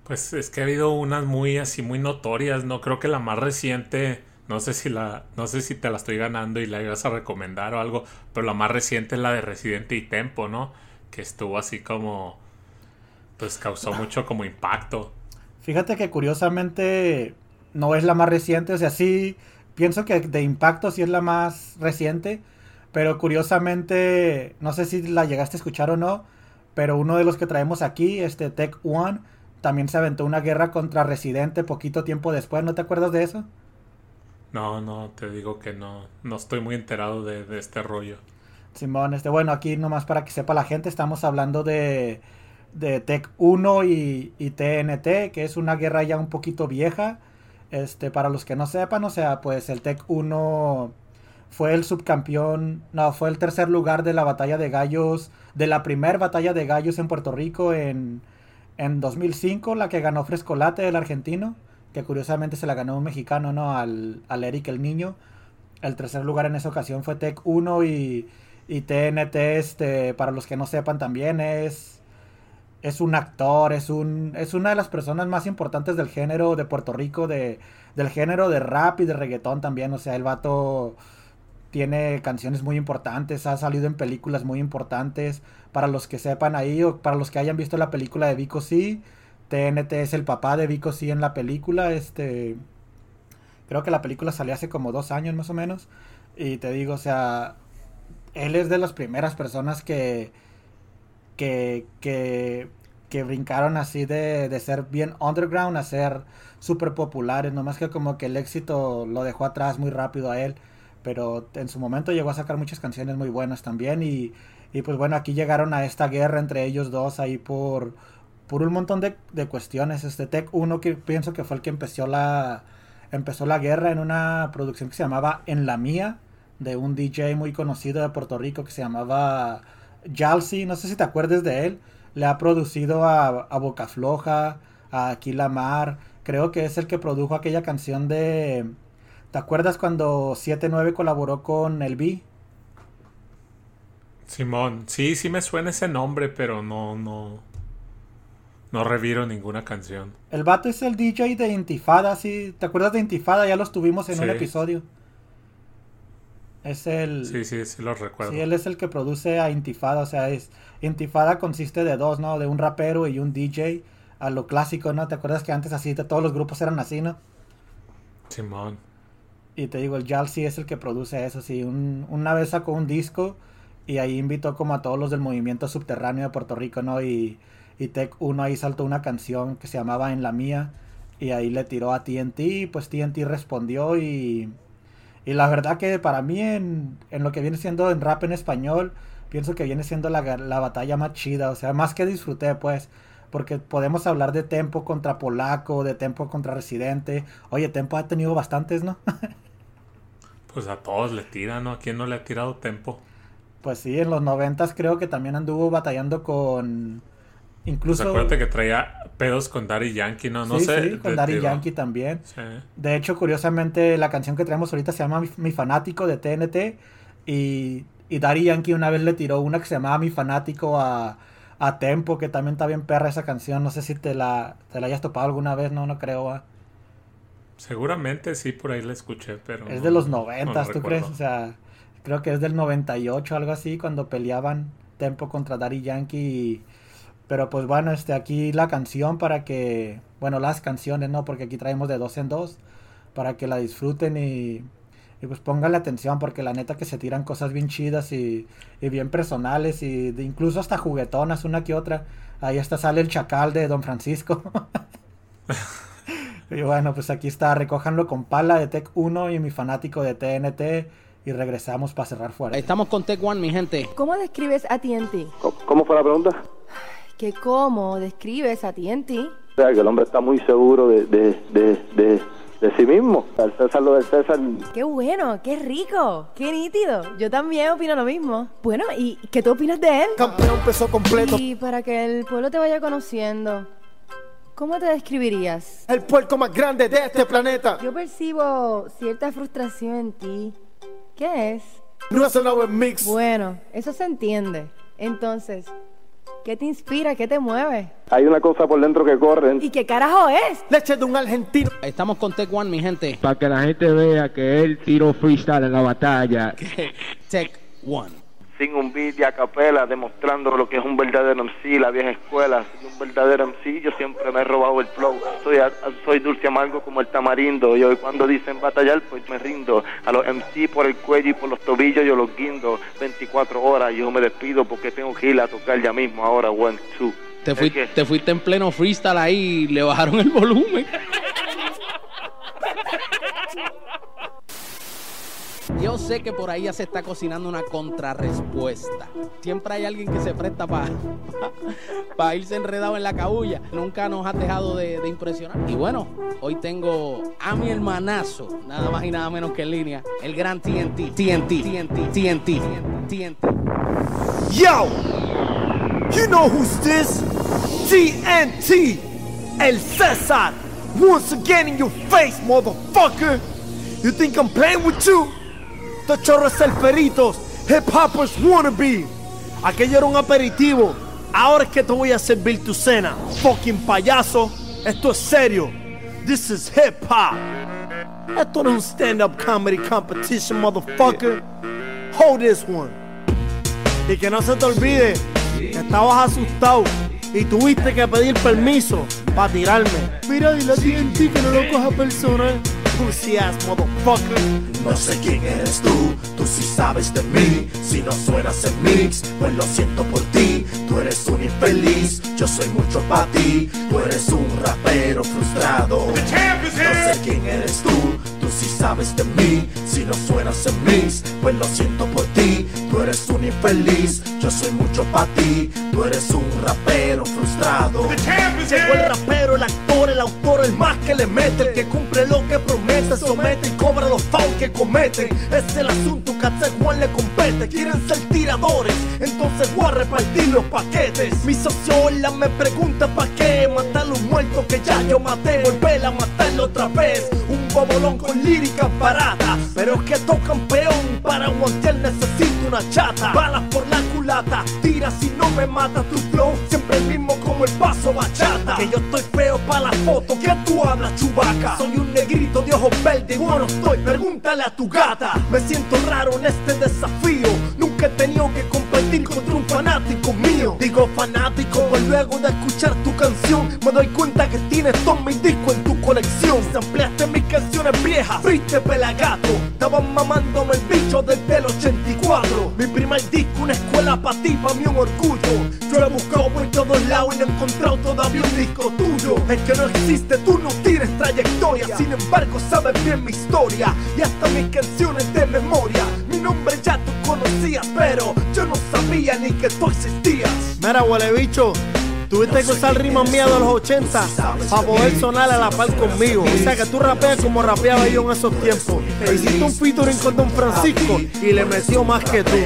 Pues es que ha habido unas muy así muy notorias, no creo que la más reciente, no sé si la no sé si te la estoy ganando y la ibas a recomendar o algo, pero la más reciente es la de Residente y Tempo, ¿no? Que estuvo así como pues causó mucho como impacto. Fíjate que curiosamente no es la más reciente, o sea, sí pienso que de impacto sí es la más reciente, pero curiosamente no sé si la llegaste a escuchar o no, pero uno de los que traemos aquí, este Tech One, también se aventó una guerra contra Residente poquito tiempo después, ¿no te acuerdas de eso? No, no, te digo que no, no estoy muy enterado de, este rollo. Simón, este, bueno, aquí nomás para que sepa la gente, estamos hablando de, de Tech 1 y, y TNT, que es una guerra ya un poquito vieja. Este, para los que no sepan, o sea, pues el Tech 1 fue el subcampeón, no, fue el tercer lugar de la batalla de gallos, de la primer batalla de gallos en Puerto Rico en, en 2005, la que ganó Frescolate, el argentino, que curiosamente se la ganó un mexicano, ¿no? Al, al Eric el Niño. El tercer lugar en esa ocasión fue Tech 1 y, y TNT, este, para los que no sepan también, es es un actor, es un es una de las personas más importantes del género de Puerto Rico, de, del género de rap y de reggaetón también. O sea, el vato tiene canciones muy importantes, ha salido en películas muy importantes. Para los que sepan ahí o para los que hayan visto la película de Vico C, TNT es el papá de Vico C en la película. Este, creo que la película salió hace como dos años más o menos. Y te digo, o sea, él es de las primeras personas que que, que, que brincaron así de, de, ser bien underground a ser súper populares, nomás que como que el éxito lo dejó atrás muy rápido a él, pero en su momento llegó a sacar muchas canciones muy buenas también y, y pues bueno, aquí llegaron a esta guerra entre ellos dos ahí por, por un montón de, de cuestiones. Este Tech 1 que pienso que fue el que empezó la, empezó la guerra en una producción que se llamaba En la Mía, de un DJ muy conocido de Puerto Rico que se llamaba Jalsi, no sé si te acuerdes de él, le ha producido a, a Boca Floja, a Aquila Mar, creo que es el que produjo aquella canción de... ¿Te acuerdas cuando 7-9 colaboró con el? Simón, sí, sí me suena ese nombre, pero no, no, no reviro ninguna canción. El vato es el DJ de Intifada, sí, ¿te acuerdas de Intifada? Ya los tuvimos en Sí. un episodio. Es el... Sí, sí, sí lo recuerdo. Sí, él es el que produce a Intifada, o sea, es Intifada consiste de dos, ¿no? De un rapero y un DJ, a lo clásico, ¿no? ¿Te acuerdas que antes así todos los grupos eran así, ¿no? Simón. Y te digo, el Jalsi es el que produce eso, sí. Un- una vez sacó un disco y ahí invitó como a todos los del movimiento subterráneo de Puerto Rico, ¿no? Y, y Tech 1 ahí saltó una canción que se llamaba En la Mía y ahí le tiró a TNT y pues TNT respondió y, y la verdad que para mí en, en lo que viene siendo en rap en español, pienso que viene siendo la, la batalla más chida, o sea, más que disfruté pues. Porque podemos hablar de Tempo contra Polaco, de Tempo contra Residente. Oye, Tempo ha tenido bastantes, ¿no? Pues a todos le tiran, ¿no? ¿A quién no le ha tirado tempo? Pues sí, en los noventas creo que también anduvo batallando con... Pues Incluso... acuérdate que traía pedos con Daddy Yankee, ¿no? No sí, sé. sí, con de- Daddy digo, Yankee también. Sí. De hecho, curiosamente, la canción que traemos ahorita se llama Mi, Mi Fanático de TNT. Y, y Daddy Yankee una vez le tiró una que se llamaba Mi Fanático a, a Tempo, que también está bien perra esa canción. No sé si te la, te la hayas topado alguna vez, no, no creo. ¿va? Seguramente sí, por ahí la escuché, pero. Es no- de los no noventas, lo ¿tú recuerdo. crees? O sea, creo que es del 98, algo así, cuando peleaban Tempo contra Daddy Yankee. y- Pero pues bueno, este, aquí la canción para que, bueno, las canciones, ¿no? Porque aquí traemos de dos en dos, para que la disfruten y, y pues pónganle atención, porque la neta que se tiran cosas bien chidas y, y bien personales y de- incluso hasta juguetonas, una que otra. Ahí hasta sale el chacal de Don Francisco. Y bueno, pues aquí está, recójanlo con pala de Tech 1 y mi fanático de TNT y regresamos para cerrar fuera. Estamos con Tech One, mi gente. ¿Cómo describes a TNT? ¿Cómo- ¿Cómo fue la pregunta? ¿Que cómo describes a TNT? O sea, que el hombre está muy seguro de, de, de, de, de sí mismo. Al César lo del César, ¡Qué bueno! ¡Qué rico! ¡Qué nítido! Yo también opino lo mismo. Bueno, ¿y qué tú opinas de él? Campeón peso completo. Y para que el pueblo te vaya conociendo, ¿cómo te describirías? El puerco más grande de este planeta. Yo percibo cierta frustración en ti. ¿Qué es? No es nuevo mix. Bueno, eso se entiende. Entonces, ¿qué te inspira? ¿Qué te mueve? hay una cosa por dentro que corre. ¿Y qué carajo es? Leche de un argentino. Estamos con Tech One, mi gente. para que la gente vea que él tiró freestyle en la batalla. Tech One. Sin un beat de a capela, demostrando lo que es un verdadero MC, la vieja escuela. Soy un verdadero MC, yo siempre me he robado el flow. Soy, a- soy dulce amargo como el tamarindo. Y hoy cuando dicen batallar, pues me rindo. A los MC por el cuello y por los tobillos yo los guindo. 24 horas yo me despido porque tengo que ir a tocar ya mismo. Ahora, one, two. Te, Es fui- que- te fuiste en pleno freestyle ahí y le bajaron el volumen. Yo sé que por ahí ya se está cocinando una contrarrespuesta. Siempre hay alguien que se presta para irse enredado en la cabulla. Nunca nos ha dejado de, de impresionar. Y bueno, hoy tengo a mi hermanazo, nada más y nada menos que en línea, el gran TNT. TNT, TNT, TNT, TNT. Yo! You know who's this? TNT! El César! Once again in your face, motherfucker! You think I'm playing with you? The chorros salperitos, hip hoppers wannabe. Aquello era un aperitivo Ahora es que te voy a servir tu cena, fucking payaso. Esto es serio. This is hip hop. Esto no es un stand-up comedy competition, motherfucker. Hold this one. Y que no se te olvide estabas asustado y tuviste que pedir permiso para tirarme. Mira, dile a TNT que no lo coja personal. Pussy ass motherfucker. No sé quién eres tú, tú sí sabes de mí. Si no suenas en mix, pues lo siento por ti. Tú eres un infeliz, yo soy mucho para ti. Tú eres un rapero frustrado. No sé quién eres tú, sí sabes de mí. Si no suenas en mix, pues lo siento por ti. Tú eres un infeliz, yo soy mucho para ti. Tú eres un rapero frustrado. Llegó el rapero, el actor, el autor, el más que le mete, el que cumple lo que promete, somete y cobra los fouls que cometen. Es el asunto que a Juan le compete. Quieren ser tiradores, entonces voy a repartir los paquetes. Mi socio Ola me pregunta pa' qué matar a un muerto que ya yo maté, volver a matarlo otra vez. Un con líricas baratas, pero es que tocan peón para aguantar necesito una chata. Balas por la culata, tira si no me mata tu flow, siempre el mismo como el paso bachata. Que yo estoy feo para la foto, que tú hablas chubaca. Soy un negrito de ojos verdes, bueno estoy, pregúntale a tu gata. Me siento raro en este desafío, nunca he tenido que competir contra un fanático mío. Digo fanático, pues luego de escuchar tu canción, me doy cuenta que tienes todos mis discos fuiste pelagato. Estaban mamándome el bicho desde el 84. Mi primer disco, una escuela para ti, para mí un orgullo. Yo he buscado por todos lados y no he encontrado todavía un disco tuyo. Es que no existe, tú no tienes trayectoria. Sin embargo, sabes bien mi historia y hasta mis canciones de memoria. Mi nombre ya tú conocías, pero yo no sabía ni que tú existías. Mira, huele bicho. Tuviste que usar rimas mías de los 80 para poder sonar a la par conmigo. O sea que tú rapeas como rapeaba yo en esos tiempos. Hiciste un featuring con Don Francisco y le metió más que tú.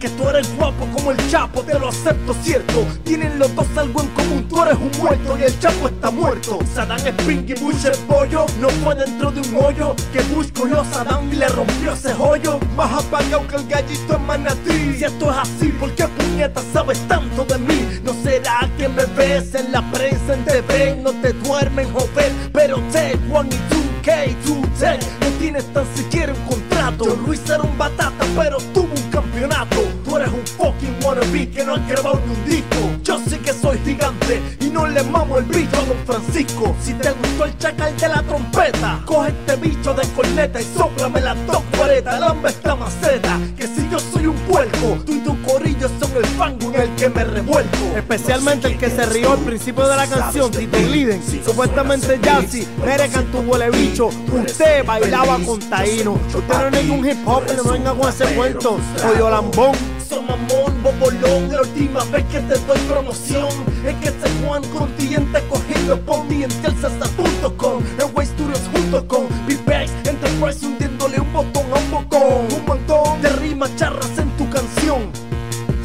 Que tú eres guapo como el Chapo, te lo acepto, cierto. Tienen los dos algo en común, tú eres un muerto y el Chapo está muerto. Saddam es Pink y Bush es pollo, no fue dentro de un hoyo. Que Bush cogió a Saddam y le rompió ese hoyo. Más apagado que el gallito en manatí. Si esto es así, ¿por qué puñeta sabes tanto de mí? ¿No será que me ves en la prensa, en TV? No te duermen, joven, pero te Juan y tú. K210 No tienes tan siquiera un contrato Yo Luis era un batata pero un campeonato. Tú eres un fucking wannabe que no ha grabado ni un disco. Yo sé que soy gigante y no le mamo el bicho a Don Francisco. Si te gustó el chacal de la trompeta Coge este bicho de corneta y sóplame la dos cuareta Lamba esta maceta Que si yo soy un puerco Tú y tu corillo son el fango en el que me revuelco Especialmente el que se rió al principio de la canción Tito Gliden Supuestamente Jazzy Mere tu huele bicho. Usted bailaba con Taíno. Usted no es ningún hip hop No venga con ese cuento. Odio lambón. Soy mamón, bobolón La última vez que te doy promoción. Es que este Juan Continente cogido por ti en telcesa.com En Way Studios junto con Big Bags Enterprise hundiéndole un botón a un bocón. Un montón de rimas charras en tu canción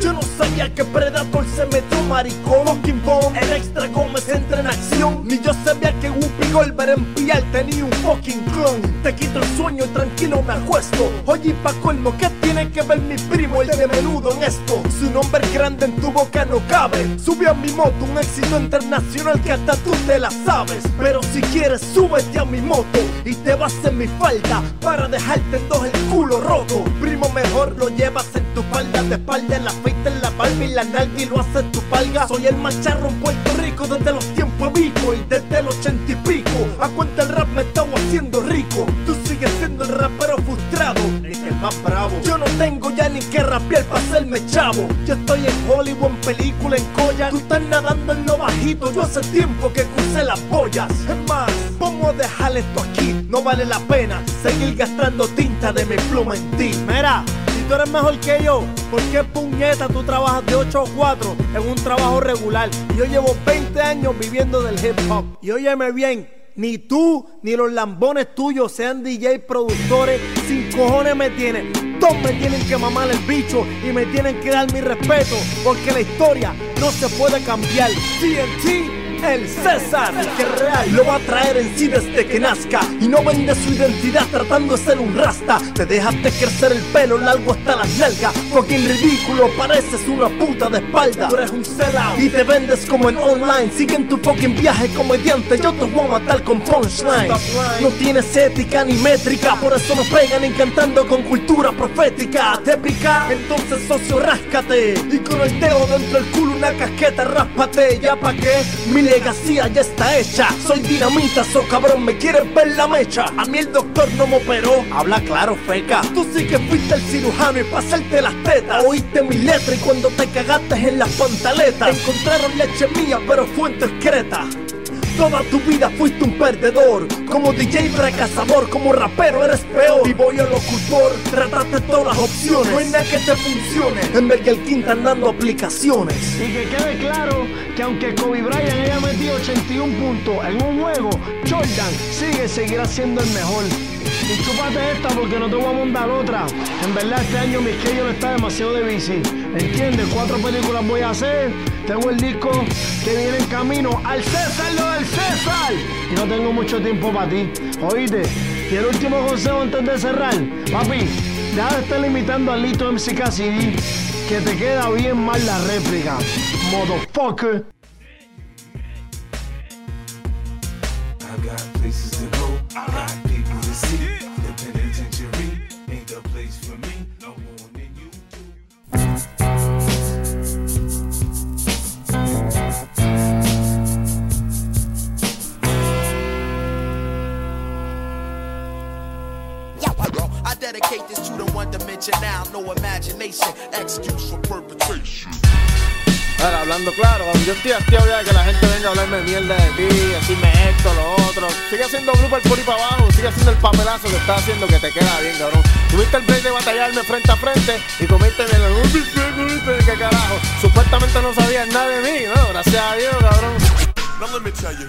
yo no sabía que Predator se metió maricón Fucking Bomb, el extra Gómez entra en acción. Ni yo sabía que Whoopi Goldberg en Pial tenía un fucking clon. Te quito el sueño y tranquilo me acuesto. Oye pa' colmo, ¿qué tiene que ver mi primo el de menudo en esto? Su nombre grande en tu boca no cabe. Sube a mi moto, un éxito internacional que hasta tú te la sabes. Pero si quieres súbete a mi moto Y te vas en mi falda Para dejarte en dos el culo roto. Primo mejor lo llevas en tu falda De espalda en la fe en la palma y la nalga y lo hace tu palga. Soy el macharro en Puerto Rico desde los tiempos vivo Y desde el ochenta y pico. A cuenta el rap me estaba haciendo rico. Tú sigues siendo el rapero frustrado. Es el más bravo. Yo no tengo ya ni que rapear para hacerme chavo. Yo estoy en Hollywood, en película, en colla Tú estás nadando en lo bajito. Yo hace tiempo que crucé las boyas. Es más, vamos a dejar esto aquí. No vale la pena seguir gastando tinta de mi pluma en ti. Mira tú eres mejor que yo, ¿por qué puñeta tú trabajas de 8 a 4 en un trabajo regular? Y yo llevo 20 años viviendo del hip hop. Y óyeme bien, ni tú ni los lambones tuyos sean DJ productores, sin cojones me tienen. Todos me tienen que mamar el bicho y me tienen que dar mi respeto, porque la historia no se puede cambiar. TNT el César, que real lo va a traer en sí desde que nazca y no vende su identidad tratando de ser un rasta. Te dejaste crecer el pelo largo hasta las nalgas, fucking ridículo, pareces una puta de espalda. Tú eres un sellout y te vendes como en online. Sigue tu fucking viaje comediante, yo te voy a matar con punchline. No tienes ética ni métrica, por eso nos pegan encantando con cultura profética. Pica, entonces socio, ráscate y con el dedo dentro del culo una casqueta, ráspate. Ya pa' qué, mi legacía ya está hecha. Soy dinamita, so cabrón, me quieres ver la mecha. A mí el doctor no me operó, habla claro, feca. Tú sí que fuiste el cirujano y pasarte las tetas. Oíste mi letra y cuando te cagaste en las pantaletas, encontraron leche mía, pero fue en tu excreta. Toda tu vida fuiste un perdedor. Como DJ fracasador, como rapero eres peor. Y voy al locutor, trataste todas las opciones. No que te funcione. En que el quinta andando aplicaciones. Y que quede claro que aunque Kobe Bryant haya metido 81 puntos en un juego, Jordan sigue, seguirá siendo el mejor. Y chúpate esta porque no te voy a mandar otra. En verdad este año mi schedule está demasiado de bici. ¿Entiendes? Cuatro películas voy a hacer. Tengo el disco que viene en camino. Al César lo del César. Y no tengo mucho tiempo para ti. Oíste. Y el último consejo antes de cerrar. Papi, deja de estar limitando al Lito MCK CD. Que te queda bien mal la réplica. Motherfucker. No imagination, excuse for perpetration. Ahora, hablando claro, yo estoy hastiado ya de que la gente venga a hablarme mierda de ti, decirme esto, lo otro. Sigue haciendo grupo por ahí para abajo, sigue haciendo el papelazo que está haciendo que te queda bien, cabrón. Tuviste el break de batallarme frente a frente y comiste en el ¿qué carajo? Supuestamente no sabías nada de mí, ¿no? Gracias a Dios, cabrón.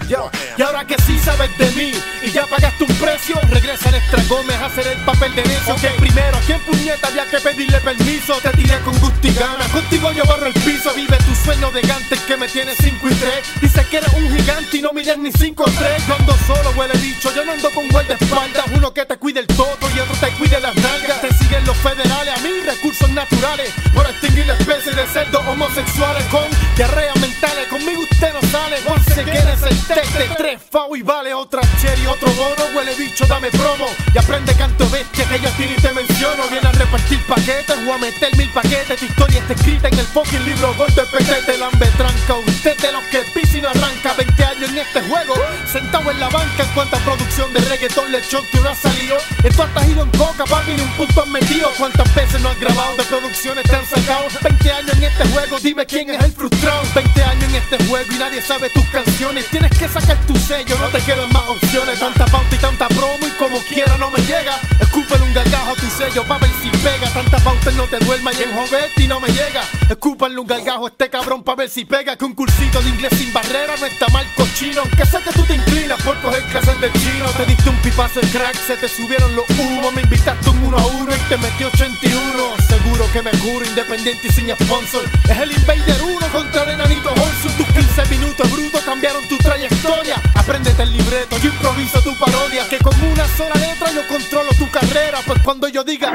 Yo, y ahora que sí sabes de mí y ya pagaste un precio, regresa al Extra Gómez a hacer el papel de necio. Que primero, ¿a quién puñeta había que pedirle permiso? Te tiré con gusto y gana, contigo yo barro el piso. Vive tu sueño de gante que me tiene 5 y 3. Dice que eres un gigante y no mides ni 5 o 3. Yo ando solo, huele bicho, yo no ando con guardaespaldas. Uno que te cuide el toto y otro te cuide las nalgas. Te federales, a mí recursos naturales. Por extinguir la especie de cerdos homosexuales con diarrea mentales. Conmigo usted no sale, once quieres el tete, tres FAO y vale otra cherry, otro bono, huele bicho, dame promo y aprende canto bestia que yo a ti ni te menciono. Viene a repartir paquetes o a meter mil paquetes. Tu historia está escrita en el fucking libro Golpe Petete, lambe tranca. Usted de los que no arranca 20 años en este juego, sentado en la banca. En cuánta producción de reggaetón lechón que no ha salido. En tú has ido en coca, papi, ni un punto has metido. Cuántas veces no has grabado de producciones te han sacado. 20 años en este juego, dime quién es el frustrado. 20 años en este juego y nadie sabe tus canciones. Tienes que sacar tu sello, no te quedan más opciones. Tanta pauta y tanta promo y como quiera no me llega. Escúpele un gargajo a tu sello pa' ver si pega. Tanta pauta y no te duerma y en jovetti no me llega. Escúpale un gargajo a este cabrón pa' ver si pega. Que un cursito de inglés sin barrera no está mal cochino. Aunque sé que tú te inclinas por coger clases de chino. Te diste un pipazo de crack, se te subieron los humos. Me invitaste un uno a uno y te metí 81. Seguro que me juro independiente y sin sponsor. Es el Invader 1 contra el enanito Holson. Tus 15 minutos brutos cambiaron tu trayectoria. Apréndete el libreto, yo improviso tu parodia. Que con una sola letra yo controlo tu carrera. Pues cuando yo diga,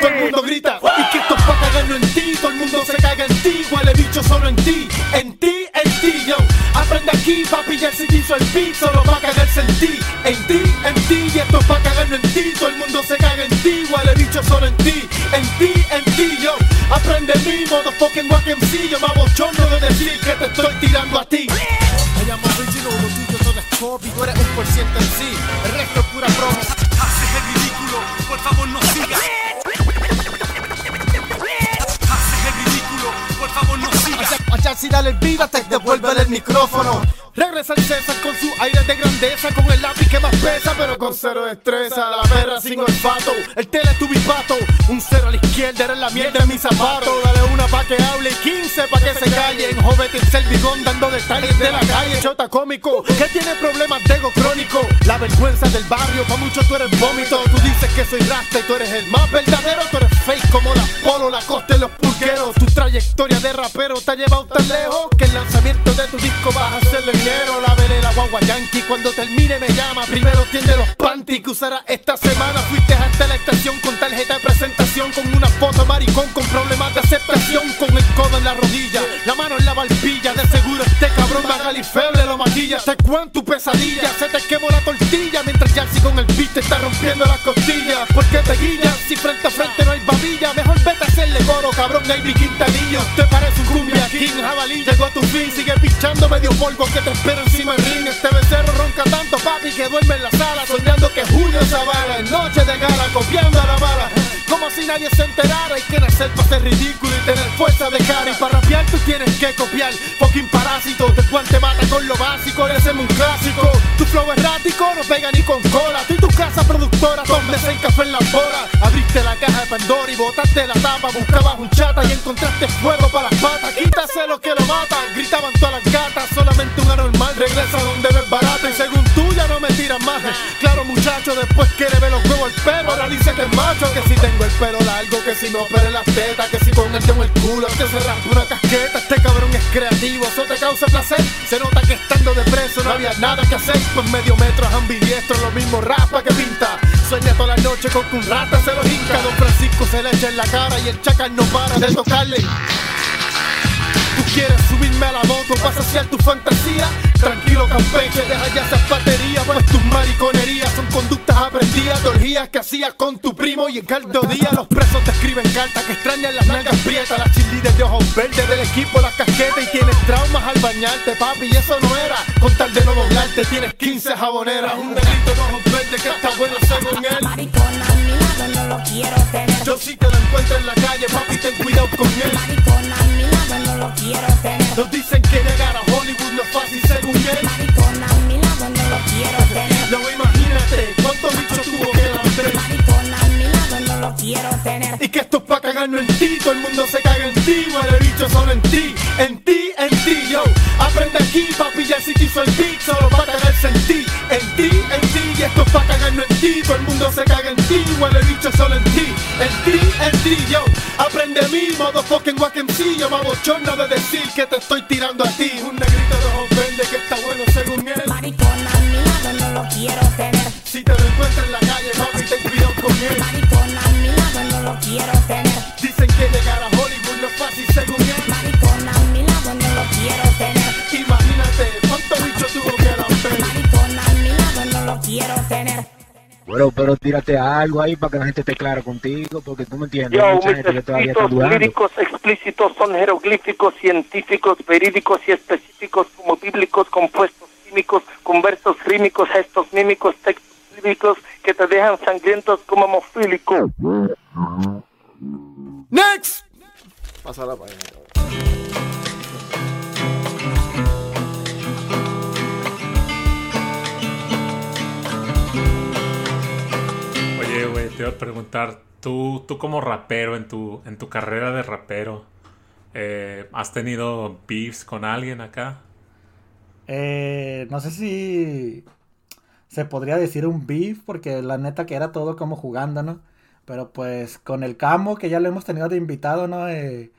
todo el mundo grita. Y que esto es pa' cagarlo en ti. Todo el mundo se caga en ti. Huele bicho solo en ti. En ti, en ti, yo. Aprende aquí, papi, ya se hizo el beat. Solo va a cagarse en ti. En ti, en ti. Y esto es pa' cagarlo en ti. Todo el mundo se caga en ti. Huele bicho solo. En ti, micrófono. Regresa el César con su aire de grandeza, con el lápiz que más pesa, pero con cero destreza. La perra sin olfato, el tele tu bipato. Un cero a la izquierda, eres la mierda de mi zapato. Dale una pa' que hable y 15 pa' que se calle. En joven el bigón dando detalles de la calle. Chota cómico, que tiene problemas de ego crónico. La vergüenza del barrio, pa' muchos tú eres vómito. Tú dices que soy rasta y tú eres el más verdadero. Tú eres fake como la polo, la costa y los pulqueros. Tu trayectoria de rapero te ha llevado tan lejos de tu disco vas a hacerlo en enero. La guagua yankee. Cuando termine me llama, primero tiende los panty que usará esta semana. Fuiste hasta la estación con tarjeta de presentación, con una foto maricón, con problemas de aceptación, con el codo en la rodilla, la mano en la barbilla. De seguro este cabrón va a feble lo maquilla. Te cuento tu pesadilla, se te quemó la tortilla mientras Jaxi con el beat te está rompiendo las costillas. Porque te guillas si frente a frente Navy Quintanillo. Te parece un cumbia king, jabalí, llegó a tu fin. Sigue pinchando medio polvo que te espera encima del ring. Este becerro ronca tanto, papi, que duerme en la sala. Soñando que Julio Zavala en noche de gala, copiando a la bala. Como si nadie se enterara, hay que nacer para ser ridículo y tener fuerza de cara. Y para rapear tú tienes que copiar, fucking parásito. El guante mata con lo básico, ese es un clásico. Flow errático no pega ni con cola. Tú y tu casa productora, donde el café en la bola. Abriste la caja de Pandora y botaste la tapa. Buscabas un chata y encontraste fuego para las patas. Quítase lo que lo mata, gritaban todas las gatas. Solamente un anormal regresa donde ves barato. Y según tú ya no me tiras más. Claro, muchacho, después quiere ver los huevos al pelo. Ahora dice que es macho, que si tengo el pelo largo, que si no opere las tetas, que si con el tengo el culo, que se raspa una casqueta. Creativo, eso te causa placer. Se nota que estando de preso no había nada que hacer. Pues medio metro es ambidiestro, lo mismo rapa que pinta. Sueña toda la noche con que un rata se lo hinca. Don Francisco se le echa en la cara y el chacal no para de tocarle. Quieres subirme a la moto para saciar tu fantasía. Tranquilo, campeche, deja ya esas baterías. Pues tus mariconerías son conductas aprendidas de orgías que hacías con tu primo. Y en caldo día los presos te escriben cartas que extrañan las nalgas prietas. Las cheerleaders de ojos verdes del equipo, las casquetas. Y tienes traumas al bañarte, papi. Y eso no era con tal de no doblarte. Tienes 15 jaboneras, un negrito de ojos verdes que está bueno según él. Maricona a mi lado no lo quiero tener. Yo sí te lo encuentro en la calle, papi, ten cuidado con él. Maricona lo quiero tener. Nos dicen que llegar a Hollywood no es fácil según él. Maricona a mi lado no lo quiero tener. Luego imagínate cuántos bichos tuvo que lamber. Maricona a mi lado no lo quiero tener. Y que esto es pa' cagarnos en ti, todo el mundo se caga en ti, huele bicho solo en ti, en ti, en ti, yo. Aprende aquí, papi, ya si hizo el beat, solo pa' cagarse en ti, en ti, en ti, esto es pa' cagarnos en ti, todo el mundo se caga en ti, huele bicho solo en ti, en ti, en ti, yo. Aprende a mí, modo fucking wack MC, yo me abochorno de decir que te estoy tirando a ti, Bueno, pero tírate algo ahí para que la gente esté clara contigo, porque tú me entiendes. Yo, mucha gente que todavía está dudando. líricos explícitos son jeroglíficos, científicos, verídicos y específicos como bíblicos, compuestos químicos, con versos rímicos, gestos mímicos, textos bíblicos que te dejan sangrientos como hemofílicos. Next. Pasa la página. Oye, te iba a preguntar, tú, tú como rapero, en tu, en tu carrera de rapero, eh, ¿has tenido beefs con alguien acá? Eh, no sé si se podría decir un beef, porque la neta que era todo como jugando, ¿no? Pero pues con el Camo, que ya lo hemos tenido de invitado, ¿no? Eh,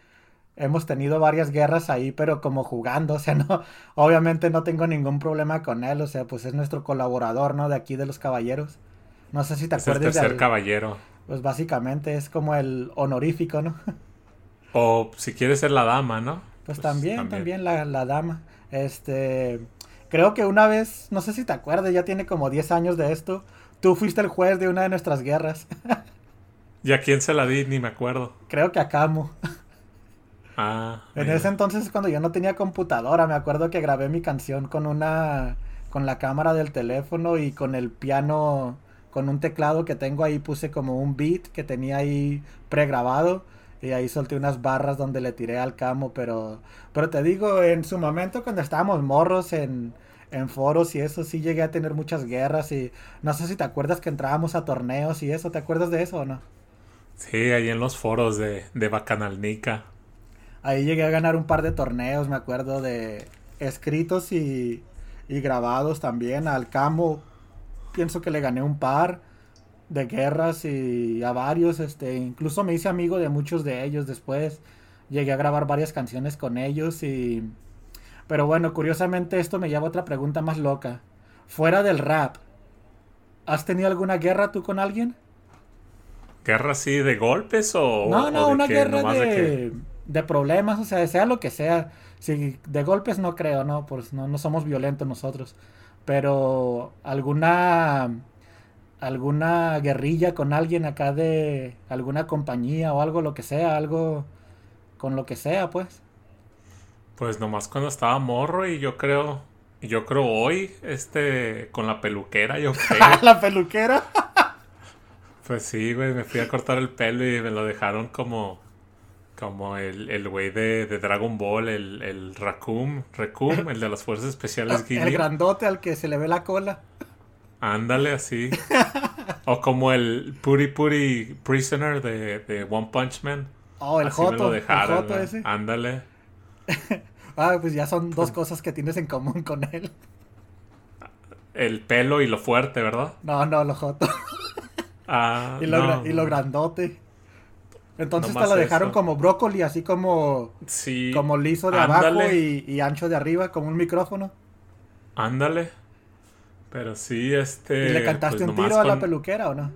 hemos tenido varias guerras ahí, pero como jugando, o sea, no, obviamente no tengo ningún problema con él, o sea, pues es nuestro colaborador, ¿no? De aquí de los caballeros. No sé si te Es el acuerdas tercer del- caballero. Pues básicamente es como el honorífico, ¿no? O si quieres ser la dama, ¿no? Pues, también, también, la, la dama. Este, creo que una vez, no sé si te acuerdas, ya tiene como 10 años de esto. Tú fuiste el juez de una de nuestras guerras. ¿Y a quién se la di? Ni me acuerdo. creo que a Camo. Ah, En mira. ese entonces cuando yo no tenía computadora, me acuerdo que grabé mi canción con una con la cámara del teléfono y con el piano con un teclado que tengo ahí puse como un beat que tenía ahí pregrabado y ahí solté unas barras donde le tiré al camo, pero pero te digo, en su momento cuando estábamos morros en en foros y eso sí llegué a tener muchas guerras y no sé si te acuerdas que entrábamos a torneos y eso, ¿te acuerdas de eso o no? Sí, ahí en los foros de, de Bacanalnica. Ahí llegué a ganar un par de torneos, me acuerdo de escritos y, y grabados también. Al Camo pienso que le gané un par de guerras y a varios, este, incluso me hice amigo de muchos de ellos después. Llegué a grabar varias canciones con ellos y Pero bueno, curiosamente esto me lleva a otra pregunta más loca. Fuera del rap, ¿has tenido alguna guerra tú con alguien? ¿Guerra así de golpes o.? No, o no, de una que guerra de, que- de problemas, o sea, sea lo que sea. Si de golpes no creo, no, pues no, no somos violentos nosotros. Pero alguna alguna guerrilla con alguien acá de alguna compañía o algo, lo que sea, algo con lo que sea, pues. Pues nomás cuando estaba morro y yo creo. Yo creo hoy, este, con la peluquera, yo creo. La peluquera. Pues sí, güey, me fui a cortar el pelo y me lo dejaron como. Como el el güey de, de Dragon Ball, el, el Raccoon, Raccoon, el de las fuerzas especiales El grandote al que se le ve la cola. Ándale así. o como el Puri Puri Prisoner de, de One Punch Man. Oh, el Así me joto, el joto ese. Ándale. Ah, pues ya son dos cosas que tienes en común con él. El pelo y lo fuerte, ¿verdad? No, no, lo joto. Ah, y, lo, no, y lo grandote. Entonces te lo dejaron eso. como brócoli, así como, Sí. como liso de abajo y, y ancho de arriba, como un micrófono. Ándale. Pero sí, este. ¿Y le cantaste pues un tiro a la peluquera o no?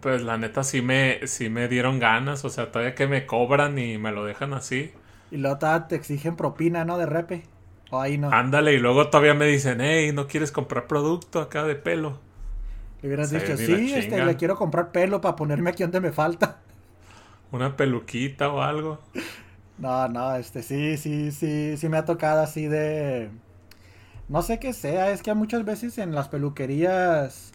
Pues la neta sí me, sí me dieron ganas. O sea, todavía que me cobran y me lo dejan así. Y luego te exigen propina, ¿no? De repe. O ahí no. Ándale, y luego todavía me dicen, hey, ¿no quieres comprar producto acá de pelo? Le hubieras dicho, la sí, este, le quiero comprar pelo para ponerme aquí donde me falta. Una peluquita o algo. No, no, este, sí, sí, sí, sí me ha tocado así de... No sé qué sea, es que muchas veces en las peluquerías,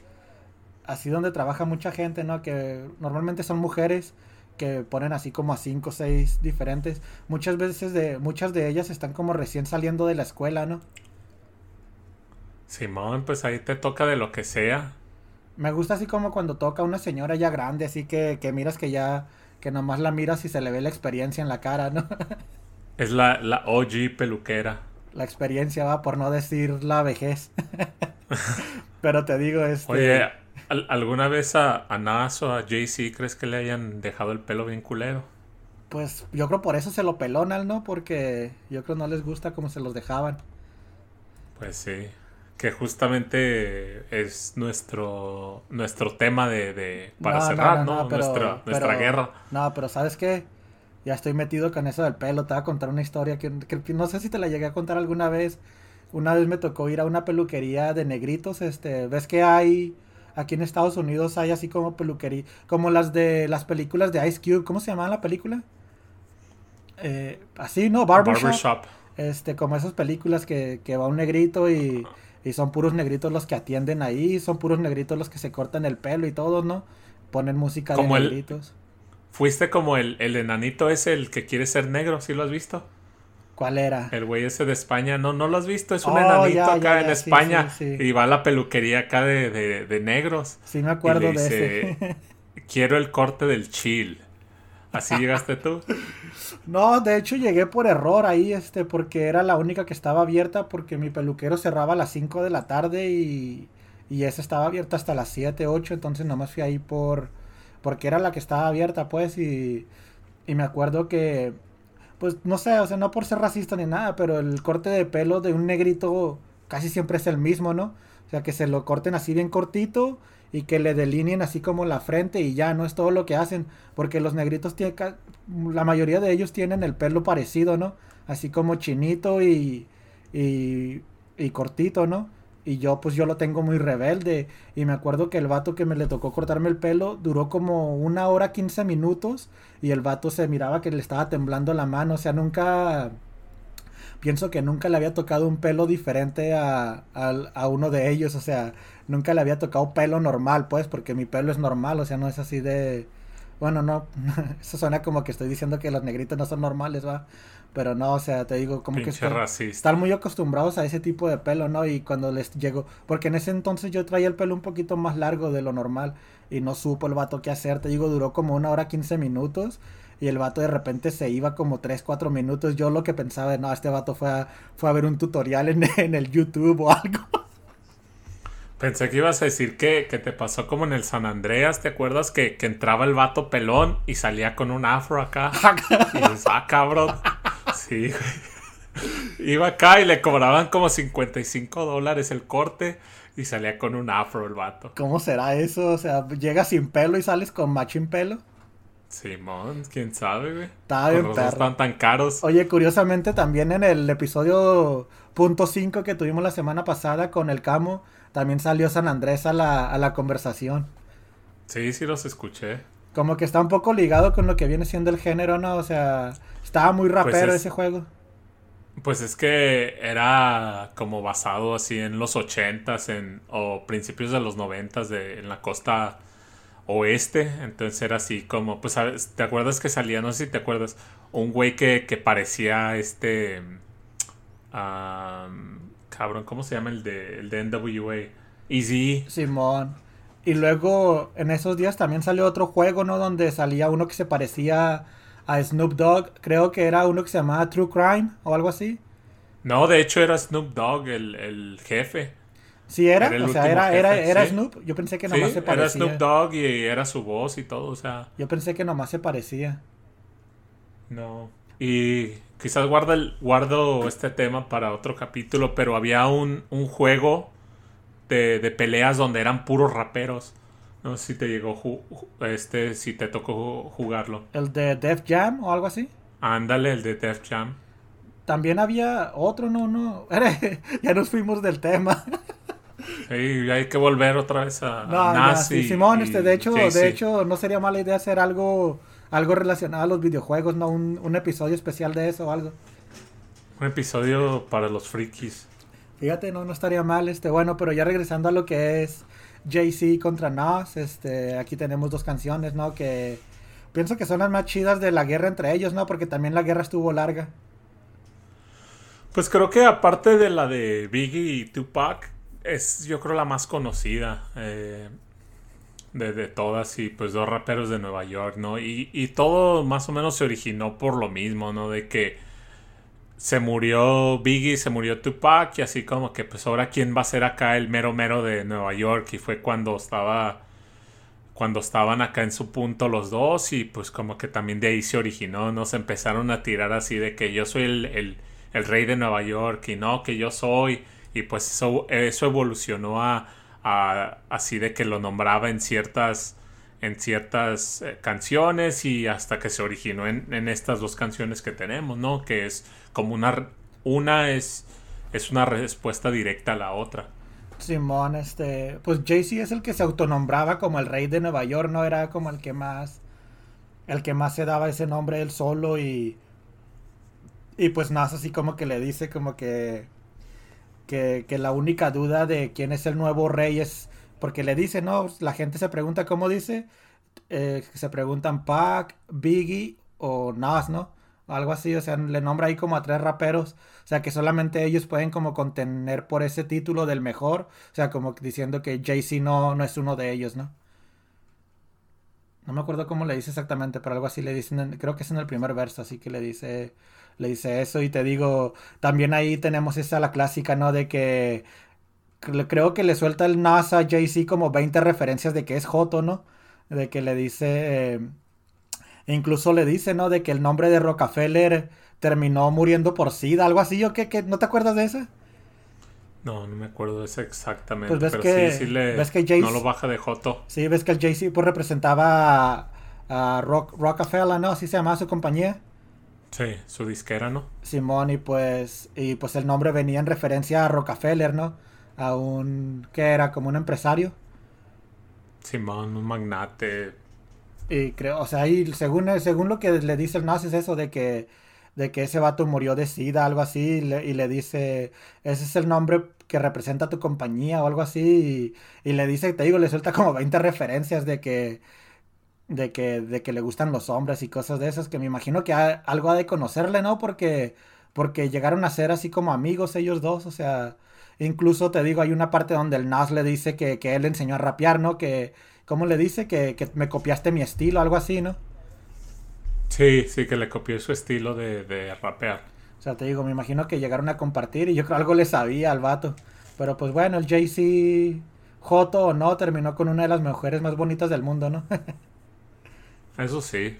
así donde trabaja mucha gente, ¿no? Que normalmente son mujeres que ponen así como a cinco o seis diferentes. Muchas veces de, muchas de ellas están como recién saliendo de la escuela, ¿no? Simón, pues ahí te toca de lo que sea. Me gusta así como cuando toca una señora ya grande, así que, que miras que ya, que nomás la miras y se le ve la experiencia en la cara, ¿no? Es la, la OG peluquera. La experiencia va por no decir la vejez. Pero te digo, este... Oye, ¿al- ¿alguna vez a, a Nas o a Jay-Z crees que le hayan dejado el pelo bien culero? Pues yo creo por eso se lo pelonan, ¿no? Porque yo creo no les gusta como se los dejaban. Pues sí. Que justamente es nuestro nuestro tema de, de- para No, cerrar, no, ¿no? no, pero- nuestra nuestra pero- guerra. No, pero ¿sabes qué? Ya estoy metido con eso del pelo. Te voy a contar una historia que, que- no sé si te la llegué a contar alguna vez. Una vez me tocó ir a una peluquería de negritos. Este, ves que hay aquí en Estados Unidos hay así como peluquería, como las de las películas de Ice Cube. ¿Cómo se llama la película? Eh, así, ¿no? Barbershop. Barbershop. Este, como esas películas que, que va un negrito y, y son puros negritos los que atienden ahí, son puros negritos los que se cortan el pelo y todo, ¿no? Ponen música Como de el- negritos. Fuiste como el, el enanito ese, el que quiere ser negro, ¿sí lo has visto? ¿Cuál era? El güey ese de España, no, no lo has visto, es un Oh, enanito ya, acá ya, en sí, España sí, sí. y va a la peluquería acá de, de, de negros. Sí me acuerdo y le de dice, ese. Quiero el corte del chill. ¿Así llegaste tú? No, de hecho llegué por error ahí, este, porque era la única que estaba abierta porque mi peluquero cerraba a las 5 de la tarde y, y esa estaba abierta hasta las 7, 8, entonces nomás fui ahí por, porque era la que estaba abierta, pues, y, y me acuerdo que, pues, no sé, o sea, no por ser racista ni nada, pero el corte de pelo de un negrito casi siempre es el mismo, ¿no? O sea, que se lo corten así bien cortito y que le delineen así como la frente y ya, no es todo lo que hacen, porque los negritos tienen, la mayoría de ellos tienen el pelo parecido, ¿no? Así como chinito y, y, y cortito, ¿no? Y yo pues yo lo tengo muy rebelde y me acuerdo que el vato que me le tocó cortarme el pelo duró como una hora 15 minutos y el vato se miraba que le estaba temblando la mano, o sea, nunca pienso que nunca le había tocado un pelo diferente a, a uno de ellos, o sea, nunca le había tocado pelo normal, pues, porque mi pelo es normal, o sea, no es así de... Bueno, no, eso suena como que estoy diciendo que los negritos no son normales, va. Pero no, o sea, te digo, como que Pinche están, muy acostumbrados a ese tipo de pelo, ¿no? Y cuando les llegó, porque en ese entonces yo traía el pelo un poquito más largo de lo normal y no supo el vato qué hacer, te digo, duró como una hora 15 minutos y el vato de repente se iba como 3, 4 minutos. Yo lo que pensaba, no, este vato fue a, fue a ver un tutorial en, en el YouTube o algo. Pensé que ibas a decir que, que te pasó como en el San Andreas, ¿te acuerdas? Que, que entraba el vato pelón y salía con un afro acá. y dices, ah, cabrón. Sí, güey. Iba acá y le cobraban como 55 dólares el corte y salía con un afro el vato. ¿Cómo será eso? O sea, llegas sin pelo y sales con machín pelo. Simón, quién sabe, güey. Está bien, Con razón perro. Están tan caros. Oye, curiosamente también en el episodio punto 5 que tuvimos la semana pasada con el Camo, también salió San Andrés a la, a la conversación. Sí, sí los escuché. Como que está un poco ligado con lo que viene siendo el género, ¿no? O sea, estaba muy rapero es- ese juego. Pues es que era como basado así en los 80s en, o principios de los 90s de, en la costa oeste. Entonces era así como, pues. ¿te acuerdas que salía? No sé si te acuerdas. Un güey que, que parecía este... am, cabrón, ¿cómo se llama el de, el de NWA? Easy. Simón. Y luego en esos días también salió otro juego, ¿no? Donde salía uno que se parecía a Snoop Dogg. Creo que era uno que se llamaba True Crime o algo así. No, de hecho era Snoop Dogg el, el jefe. Sí, era. o sea, era, era, jefe, era sí. Snoop. Yo pensé que Sí, nomás se era parecía. Snoop Dogg y era su voz y todo, o sea... Yo pensé que nomás se parecía. No. Y quizás guarda el- guardo este tema para otro capítulo, pero había un, un juego de, de peleas donde eran puros raperos. No sé si te llegó este, si te tocó jugarlo. El de Def Jam o algo así. Ándale, el de Def Jam. También había otro, no, no. ya nos fuimos del tema. Sí, hay que volver otra vez a, No, Nas sí, y- Simón, y este, de hecho, de hecho, no sería mala idea hacer algo, algo relacionado a los videojuegos, no un, un episodio especial de eso o algo. Un episodio para los frikis. Fíjate, no, no estaría mal, este, bueno, pero ya regresando a lo que es Jay-Z contra Nas, este, aquí tenemos dos canciones, ¿no? Que pienso que son las más chidas de la guerra entre ellos, ¿no? Porque también la guerra estuvo larga. Pues creo que aparte de la de Biggie y Tupac, es yo creo la más conocida eh, de, todas y pues dos raperos de Nueva York, ¿no? Y, y todo más o menos se originó por lo mismo, ¿no? De que se murió Biggie, se murió Tupac y así como que pues ahora quién va a ser acá el mero mero de Nueva York y fue cuando estaba cuando estaban acá en su punto los dos y pues como que también de ahí se originó, ¿no? Se empezaron a tirar así de que yo soy el- el rey de Nueva York y no, que yo soy y pues eso, eso evolucionó a, a- así de que lo nombraba en ciertas en ciertas eh, canciones y hasta que se originó en, en estas dos canciones que tenemos, ¿no? Que es como una una es es una respuesta directa a la otra. Simón, este, pues Jay-Z es el que se autonombraba como el rey de Nueva York, ¿no? Era como el que más, el que más se daba ese nombre él solo y, y pues Nas así como que le dice como que, que, la única duda de quién es el nuevo rey es, porque le dice, ¿no? La gente se pregunta, ¿cómo dice? Eh, se preguntan Pac, Biggie o Nas, ¿no? Algo así, o sea, le nombra ahí como a tres raperos, o sea, que solamente ellos pueden como contener por ese título del mejor, o sea, como diciendo que Jay-Z no, no es uno de ellos, ¿no? No me acuerdo cómo le dice exactamente, pero algo así le dicen, en- creo que es en el primer verso, así que le dice, le dice eso y te digo, también ahí tenemos esa la clásica, ¿no? De que cre- creo que le suelta el NASA a Jay-Z como 20 referencias de que es Joto, ¿no? De que le dice, eh, incluso le dice, ¿no? De que el nombre de Rockefeller terminó muriendo por SIDA, algo así, ¿o qué? ¿Qué? ¿No te acuerdas de eso? No, no me acuerdo de eso exactamente, Pues ves pero que- sí, sí le ves que Jay- no lo baja de Joto. Sí, ves que el Jay-Z pues representaba a, a Rock, Rockefeller, ¿no? Así se llamaba su compañía. Sí, su disquera, ¿no? Simón y pues y pues el nombre venía en referencia a Rockefeller, ¿no? A un que era como un empresario Simón, un magnate. y creo, o sea, y según según lo que le dice el Nas es eso de que de que ese vato murió de sida, algo así, y le, y le dice, ese es el nombre que representa tu compañía o algo así, y, y le dice, te digo, le suelta como 20 referencias de que, de que, de que le gustan los hombres y cosas de esas, que me imagino que ha- algo ha de conocerle, ¿no? Porque, porque llegaron a ser así como amigos ellos dos, o sea, incluso te digo, hay una parte donde el Nas le dice que, que él le enseñó a rapear, ¿no? Que, ¿cómo le dice? Que, que me copiaste mi estilo, algo así, ¿no? Sí, sí, que le copió su estilo de, de rapear. O sea, te digo, me imagino que llegaron a compartir y yo creo algo le sabía al vato. Pero pues bueno, el Jay-Z, Joto o no, terminó con una de las mujeres más bonitas del mundo, ¿no? Eso sí.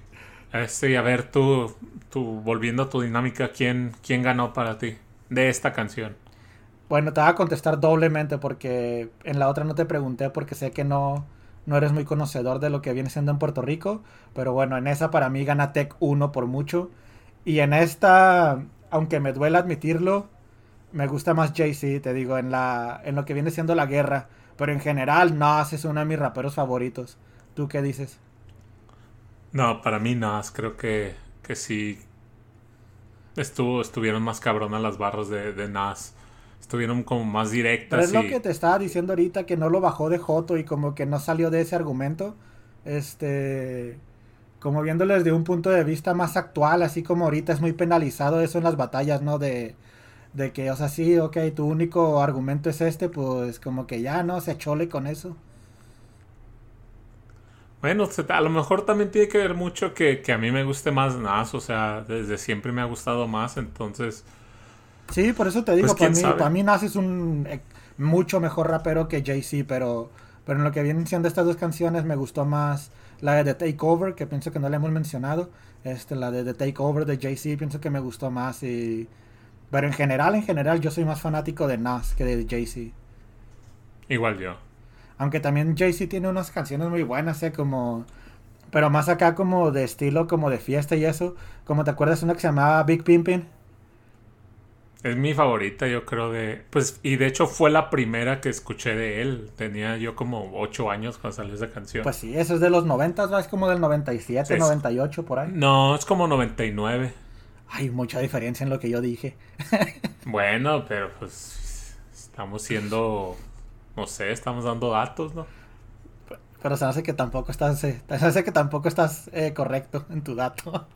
Este, a ver, tú, tú, volviendo a tu dinámica, ¿quién, ¿quién ganó para ti de esta canción? Bueno, te voy a contestar doblemente porque en la otra no te pregunté porque sé que no, no eres muy conocedor de lo que viene siendo en Puerto Rico. Pero bueno, en esa para mí gana Tech 1 por mucho. Y en esta, aunque me duele admitirlo, me gusta más Jay-Z, te digo, en, la, en lo que viene siendo la guerra. Pero en general, Nas es uno de mis raperos favoritos. ¿Tú qué dices? No, para mí Nas, creo que, que sí. Estuvo, estuvieron más cabronas las barras de, de Nas. Estuvieron como más directas. Pero es y... lo que te estaba diciendo ahorita, que no lo bajó de Joto y como que no salió de ese argumento. Este. Como viéndolo desde un punto de vista más actual, así como ahorita es muy penalizado eso en las batallas, ¿no? De, de que, o sea, sí, ok, tu único argumento es este, pues como que ya, ¿no? Se achole con eso. Bueno, a lo mejor también tiene que ver mucho que, que a mí me guste más Nas, o sea, desde siempre me ha gustado más, entonces... Sí, por eso te digo, Pues, para, mí, para mí Nas es un eh, mucho mejor rapero que Jay-Z, pero, pero en lo que vienen siendo estas dos canciones me gustó más la de The Takeover, que pienso que no la hemos mencionado, este, la de The Takeover de Jay-Z, pienso que me gustó más y... Pero en general, en general, yo soy más fanático de Nas que de Jay-Z. Igual yo. Aunque también Jay-Z tiene unas canciones muy buenas, ¿eh? Como... Pero más acá como de estilo, como de fiesta y eso. Como te acuerdas una que se llamaba Big Pimpin'. Es mi favorita, yo creo de... Pues, y de hecho fue la primera que escuché de él. Tenía yo como 8 años cuando salió esa canción. Pues sí, eso es de los 90, ¿no? Es como del 97, Es- 98, por ahí. No, es como 99. Hay mucha diferencia en lo que yo dije. Bueno, pero pues estamos siendo... No sé, estamos dando datos, ¿no? Pero se hace que tampoco estás, eh, se hace que tampoco estás eh, correcto en tu dato.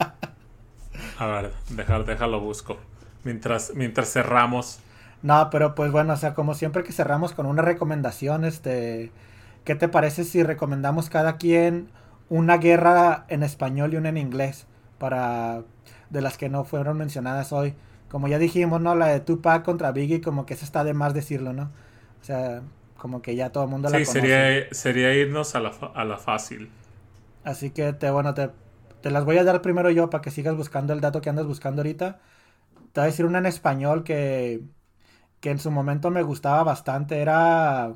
A ver, dejar, déjalo busco. Mientras, mientras cerramos. No, pero pues bueno, o sea, como siempre que cerramos con una recomendación, este, ¿qué te parece si recomendamos cada quien una guerra en español y una en inglés para de las que no fueron mencionadas hoy? Como ya dijimos, ¿no? La de Tupac contra Biggie, como que eso está de más decirlo, ¿no? O sea, como que ya todo el mundo la Sí, conoce. sería, sería irnos a la, a la fácil. Así que te, bueno, te, te las voy a dar primero yo para que sigas buscando el dato que andas buscando ahorita. Te voy a decir una en español que, que en su momento me gustaba bastante. Era,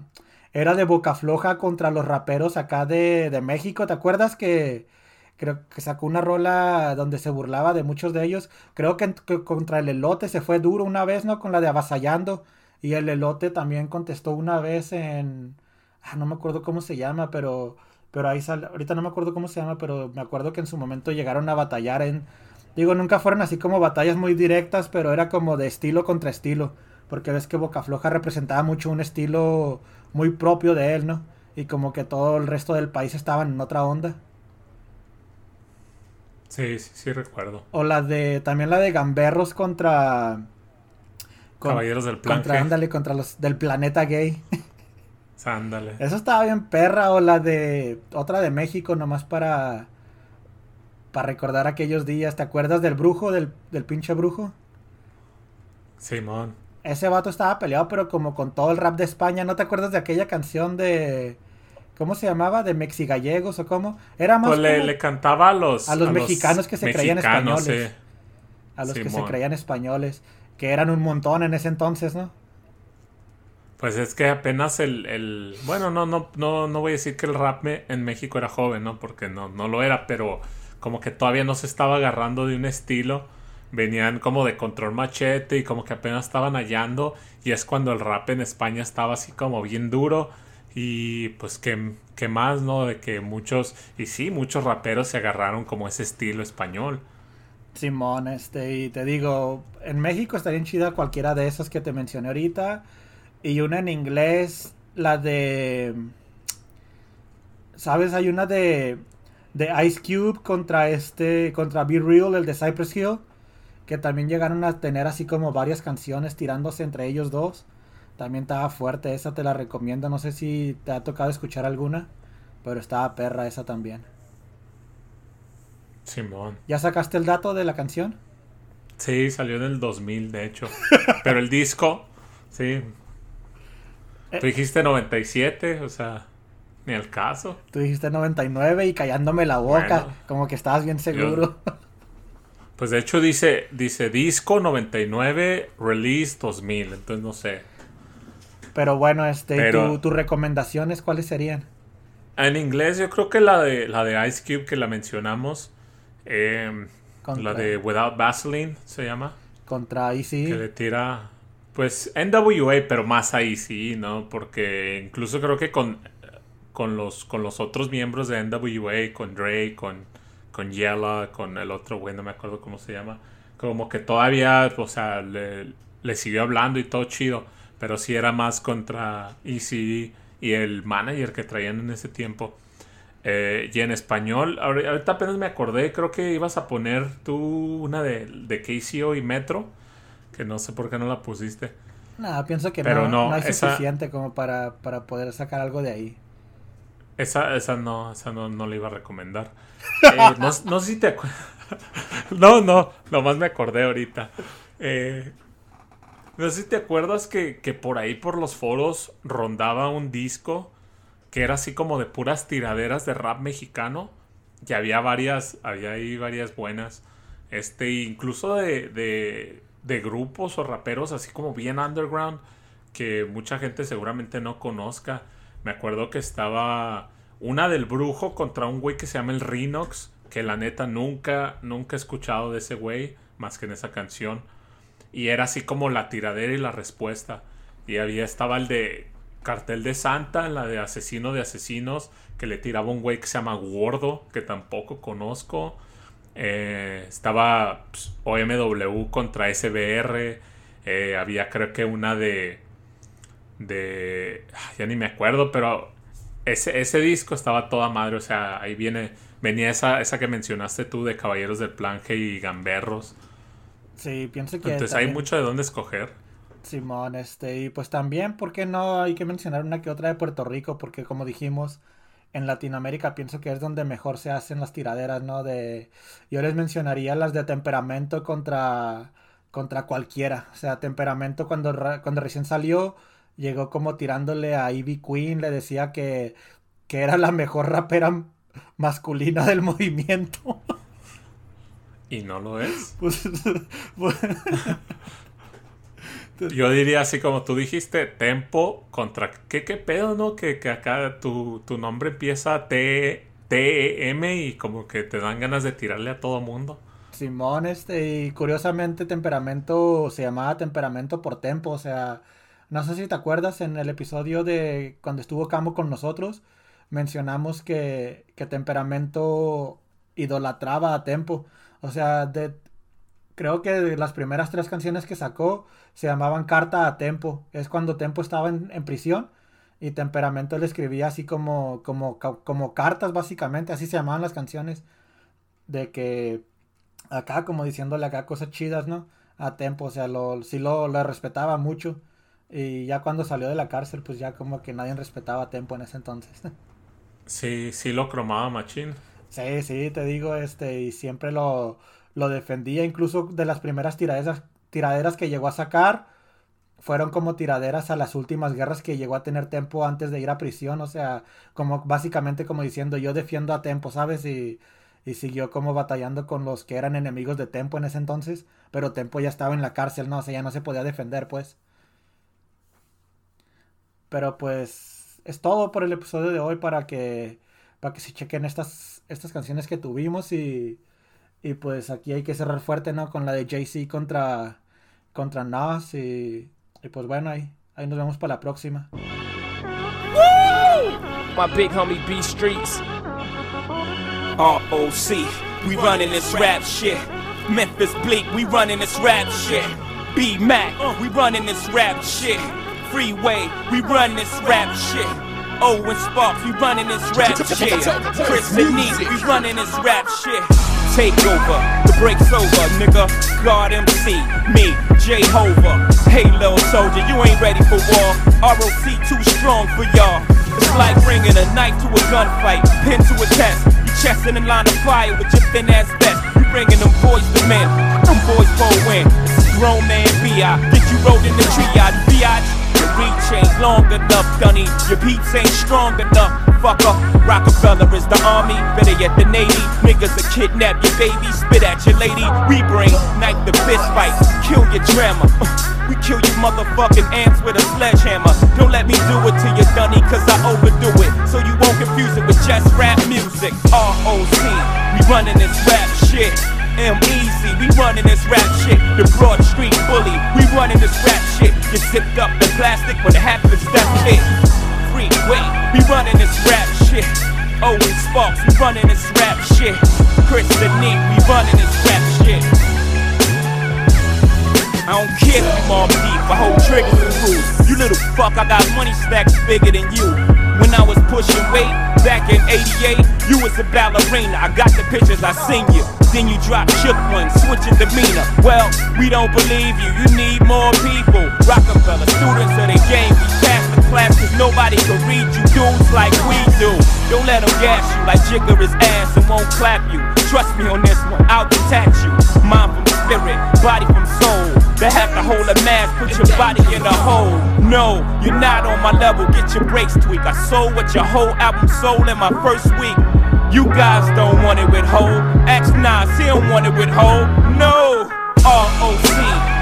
era de boca floja contra los raperos acá de, de México. ¿Te acuerdas que creo que sacó una rola donde se burlaba de muchos de ellos? Creo que, que contra el elote se fue duro una vez, ¿no? Con la de avasallando. Y el elote también contestó una vez en... Ah, no me acuerdo cómo se llama, pero... Pero ahí sale... Ahorita no me acuerdo cómo se llama, pero me acuerdo que en su momento llegaron a batallar en... Digo, nunca fueron así como batallas muy directas, pero era como de estilo contra estilo. Porque ves que Boca Floja representaba mucho un estilo muy propio de él, ¿no? Y como que todo el resto del país estaban en otra onda. Sí, sí, sí recuerdo. O la de... También la de Gamberros contra... con- Caballeros del Plan Contra, ándale, contra los del planeta gay. Ándale. Eso estaba bien perra. O la de... Otra de México, nomás para... Para recordar aquellos días. ¿Te acuerdas del brujo? Del, del pinche brujo. Simón. Ese vato estaba peleado, pero como con todo el rap de España. ¿No te acuerdas de aquella canción de... ¿Cómo se llamaba? ¿De mexigallegos o cómo? Era más Pues le, como le cantaba a los... a los mexicanos que se creían españoles. sí. a los que se creían españoles. Que eran un montón en ese entonces, ¿no? Pues es que apenas el, el- bueno, no, no, no, no voy a decir que el rap en México era joven, ¿no? Porque no, no lo era, pero como que todavía no se estaba agarrando de un estilo. Venían como de control machete y como que apenas estaban hallando. Y es cuando el rap en España estaba así como bien duro. Y pues que, que más, ¿no? De que muchos, y sí, muchos raperos se agarraron como ese estilo español. Simón, este, y te digo, en México estaría chida cualquiera de esas que te mencioné ahorita. Y una en inglés, la de... ¿Sabes? Hay una de, de Ice Cube contra este, contra Be Real, el de Cypress Hill. Que también llegaron a tener así como varias canciones tirándose entre ellos dos. También estaba fuerte, esa te la recomiendo. No sé si te ha tocado escuchar alguna. Pero estaba perra esa también. Simón. ¿Ya sacaste el dato de la canción? Sí, salió en el 2000, de hecho. Pero el disco, sí. Eh. Tú dijiste 97, o sea, Ni el caso. Tú dijiste 99 y callándome la boca, Bueno. como que estabas bien seguro. Pues de hecho dice, dice disco 99, release 2000. Entonces no sé. Pero bueno, este, ¿y Pero- tu- tus recomendaciones cuáles serían? En inglés yo creo que la de, la de Ice Cube que la mencionamos. Eh, Contra- la de Without Vaseline se llama. Contra Que Easy. le tira. Pues NWA, pero más ahí sí, ¿no? Porque incluso creo que con, con, los, con los otros miembros de NWA, con Dre, con, con Yella, con el otro güey, no me acuerdo cómo se llama. Como que todavía, o sea, le, le siguió hablando y todo chido. Pero sí era más contra Easy y el manager que traían en ese tiempo. Eh, y en español, ahori- ahorita apenas me acordé, creo que ibas a poner tú una de, de KCO y Metro, que no sé por qué no la pusiste. No, pienso que Pero no, no, esa- suficiente como para, para poder sacar algo de ahí. Esa, esa no, esa no, no la iba a recomendar. Eh, no, no sé si te acuerdas. No, no, nomás me acordé ahorita. Eh, no sé si te acuerdas que, que por ahí por los foros rondaba un disco que era así como de puras tiraderas de rap mexicano. Y había varias, había ahí varias buenas. Este, incluso de, de, de grupos o raperos así como bien underground que mucha gente seguramente no conozca. Me acuerdo que estaba una del brujo contra un güey que se llama el Rinox, que la neta nunca, nunca he escuchado de ese güey, más que en esa canción. Y era así como la tiradera y la respuesta. Y había, estaba el de Cartel de Santa, la de Asesino de Asesinos, que le tiraba un güey que se llama Gordo, que tampoco conozco. Eh, estaba pues, OMW contra SBR. Eh, había creo que una de... de... Ya ni me acuerdo, pero ese, ese disco estaba toda madre. O sea, ahí viene... Venía esa, esa que mencionaste tú de Caballeros del Planje y Gamberros. Sí, pienso que Entonces hay mucho de dónde escoger. Simón, este, y pues también, ¿por qué no hay que mencionar una que otra de Puerto Rico? Porque como dijimos, en Latinoamérica pienso que es donde mejor se hacen las tiraderas, ¿no? De, yo les mencionaría las de temperamento contra, contra cualquiera. O sea, temperamento cuando, cuando recién salió, llegó como tirándole a Ivy Queen, le decía que, que era la mejor rapera masculina del movimiento. Y no lo es. Pues, pues, Yo diría así como tú dijiste, tempo contra... ¿Qué, qué pedo, no? Que, que acá tu, tu nombre empieza T, T-E-M y como que te dan ganas de tirarle a todo mundo. Simón, este, y curiosamente temperamento se llamaba temperamento por tempo, o sea, no sé si te acuerdas en el episodio de cuando estuvo Camo con nosotros, mencionamos que, que temperamento idolatraba a tempo, o sea, de, creo que las primeras tres canciones que sacó se llamaban Carta a Tempo, es cuando Tempo estaba en, en prisión y temperamento le escribía así como, como, como cartas básicamente, así se llamaban las canciones, de que acá como diciéndole acá cosas chidas, ¿no? A Tempo, o sea, lo, sí lo, lo respetaba mucho. Y ya cuando salió de la cárcel, pues ya como que nadie respetaba a Tempo en ese entonces. Sí, sí lo cromaba machín. Sí, sí, te digo, este, y siempre lo, lo defendía, incluso de las primeras tiraderas, tiraderas que llegó a sacar, fueron como tiraderas a las últimas guerras que llegó a tener Tempo antes de ir a prisión, o sea, como básicamente como diciendo, yo defiendo a Tempo, ¿sabes? Y, y siguió como batallando con los que eran enemigos de Tempo en ese entonces, pero Tempo ya estaba en la cárcel, ¿no? O sea, ya no se podía defender, pues. Pero pues es todo por el episodio de hoy para que para que se chequen estas estas canciones que tuvimos y y pues aquí hay que cerrar fuerte, ¿no? Con la de Jay-Z contra contra Nas y, y pues bueno, ahí ahí nos vemos para la próxima. My big homie B Streets. ROC, we running this rap shit. Memphis Bleak, we running this rap shit. B Mac, we running this rap shit. Freeway, we run this rap shit. Oh, Owen Sparks, we running this rap shit. Chris Denise, we running this rap shit. Take over, the break's over, nigga. God MC, me, J Hover. Hey, little soldier, you ain't ready for war. ROC too strong for y'all. It's like bringing a knife to a gunfight, pin to a test. You chesting in line of fire with your thin ass vest. You bringing them boys to men, them boys pull win. Grown man B.I. Get you rolled in the triage, biatch. Reach ain't long enough, Dunny. Your peeps ain't strong enough. Fucker, Rockefeller is the army, better yet the navy. Niggas will kidnap your baby, spit at your lady. We bring knife the fist fight, kill your drama. We kill you motherfucking ants with a sledgehammer. Don't let me do it to you, Dunny, cause I overdo it. So you won't confuse it with just rap music. ROC, we running this rap shit. M Easy, we running this rap shit. The Broad Street Bully, we running this rap shit. You zipped up the plastic when it happens, that's it. Freeway, we running this rap shit. Owen Sparks, we running this rap shit. Chris the Nick, we running this rap shit. I don't care if you mom deep, I hold triggers and rules. You little fuck, I got money stacks bigger than you. When I was pushing weight back in 88, you was a ballerina. I got the pictures, I seen you. Then you drop shook one, switching demeanor. Well, we don't believe you, you need more people. Rockefeller, students of the game, we pass the class cause nobody can read you dudes like we do. Don't let them gas you like Jigger ass and won't clap you. Trust me on this one, I'll detach you. Mind from spirit, body from soul. They have to hold a mask, put your body in a hole. No, you're not on my level, get your brakes tweaked. I sold what your whole album sold in my first week. You guys don't want it with Ho. X Nas, he don't want it with Ho. No, ROC,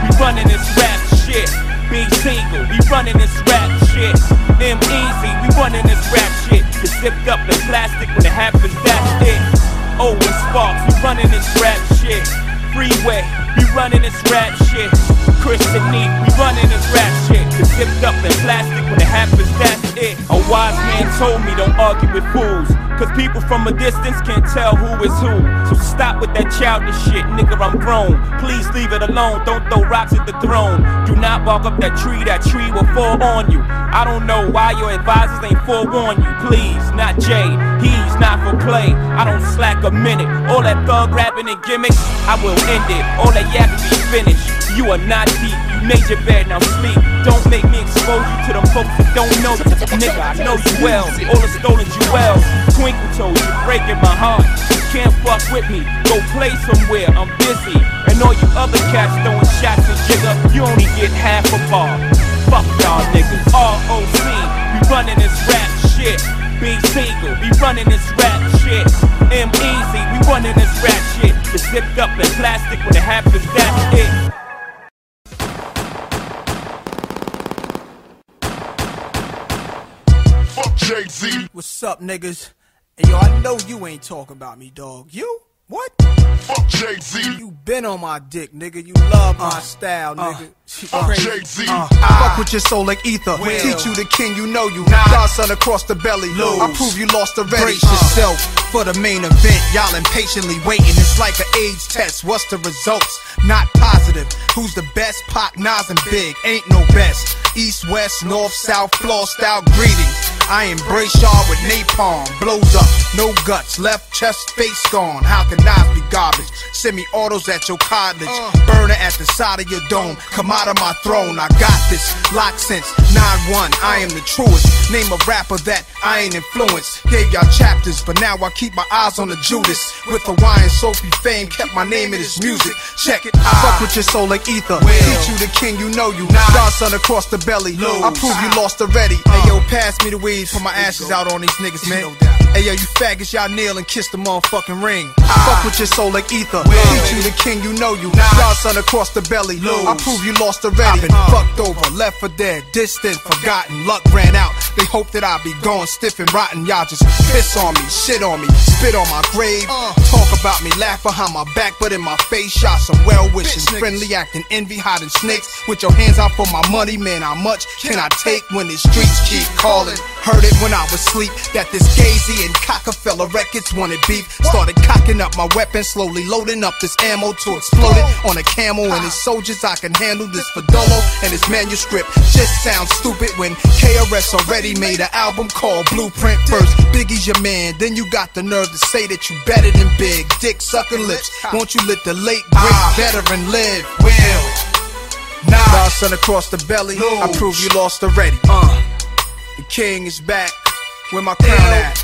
we running this rap shit. Big single, we running this rap shit. M Easy, we running this rap shit. It's zipped up in plastic when it happens, that's it. Owen Sparks, we running this rap shit. Freeway, we running this rap shit. Chris and Neat, we running this rap shit. It's zipped up in plastic when it happens, that's it. A wise man told me don't argue with fools. Cause people from a distance can't tell who is who. So stop with that childish shit, nigga, I'm grown. Please leave it alone, don't throw rocks at the throne. Do not walk up that tree, that tree will fall on you. I don't know why your advisors ain't forewarn you. Please, not Jay, he's not for play. I don't slack a minute. All that thug rapping and gimmicks, I will end it. All that yapping be finished. You are not deep, you made your bed, now sleep. Don't make me expose you to them folks that don't know you. Nigga, I know you well. All the stolen jewels. Twinkle toes, you're breaking my heart. You can't fuck with me. Go play somewhere, I'm busy. And all you other cats throwing shots and jigger, you only get half a bar. Fuck y'all niggas. ROC, we running this rap shit. Big single, we running this rap shit. M Easy, we running this rap shit. It's zipped up in plastic when it happens, that's it. What's up, niggas? Hey, yo, I know you ain't talking about me, dog. You? What? Fuck Jay-Z. You been on my dick, nigga. You love my uh, style, uh, nigga. Uh, fuck Jay-Z. Uh, Fuck with your soul like ether. Will. Teach you the king, you know you. Godson across the belly. Lose. I prove you lost already. Brace yourself for the main event. Y'all impatiently waiting. It's like an AIDS test. What's the results? Not positive. Who's the best? Pac, Nas, and Big. Ain't no best. East, west, north, south, floor style greetings. I embrace y'all with napalm. Blows up, no guts, left chest, face gone. How can Nas be garbage? Send me autos at your cottage. Uh. Burner at the side of your dome. Come out of my throne. I got this. Lock since 9-1. I am the truest. Name a rapper that I ain't influenced. Gave y'all chapters, but now I keep my eyes on the Judas. With Hawaiian Sophie fame, kept my name in his music. Check it. I fuck with your soul like ether. Teach you the king, you know you. Godson across the belly. I prove you lost already. Uh. Hey yo, pass me the weed. Put my ashes out on these niggas, man. Hey yo, you faggots, y'all kneel and kiss the motherfucking ring. Fuck with your soul like ether. Teach you the king, you know you. Godson across the belly. I prove you lost already. Been fucked over, left for dead, distant, forgotten. Luck ran out. They hope that I be gone stiff and rotten. Y'all just piss on me, shit on me, spit on my grave. Talk about me, laugh behind my back, but in my face, shot some well wishing, friendly acting, envy, hiding snakes. With your hands out for my money, man, how much can I take when the streets keep calling? Heard it when I was asleep that this Gazy and Cockefeller records wanted beef. Started cocking up my weapon, slowly loading up this ammo to explode it on a camel and his soldiers. I can handle this Fadolo and his manuscript. Just sounds stupid when KRS already made an album called Blueprint. First, Biggie's your man, then you got the nerve to say that you better than Big. Dick sucking lips, won't you let the late great veteran live? Will. Nah. Godson across the belly, I prove you lost already. Uh, the king is back, where my crown at?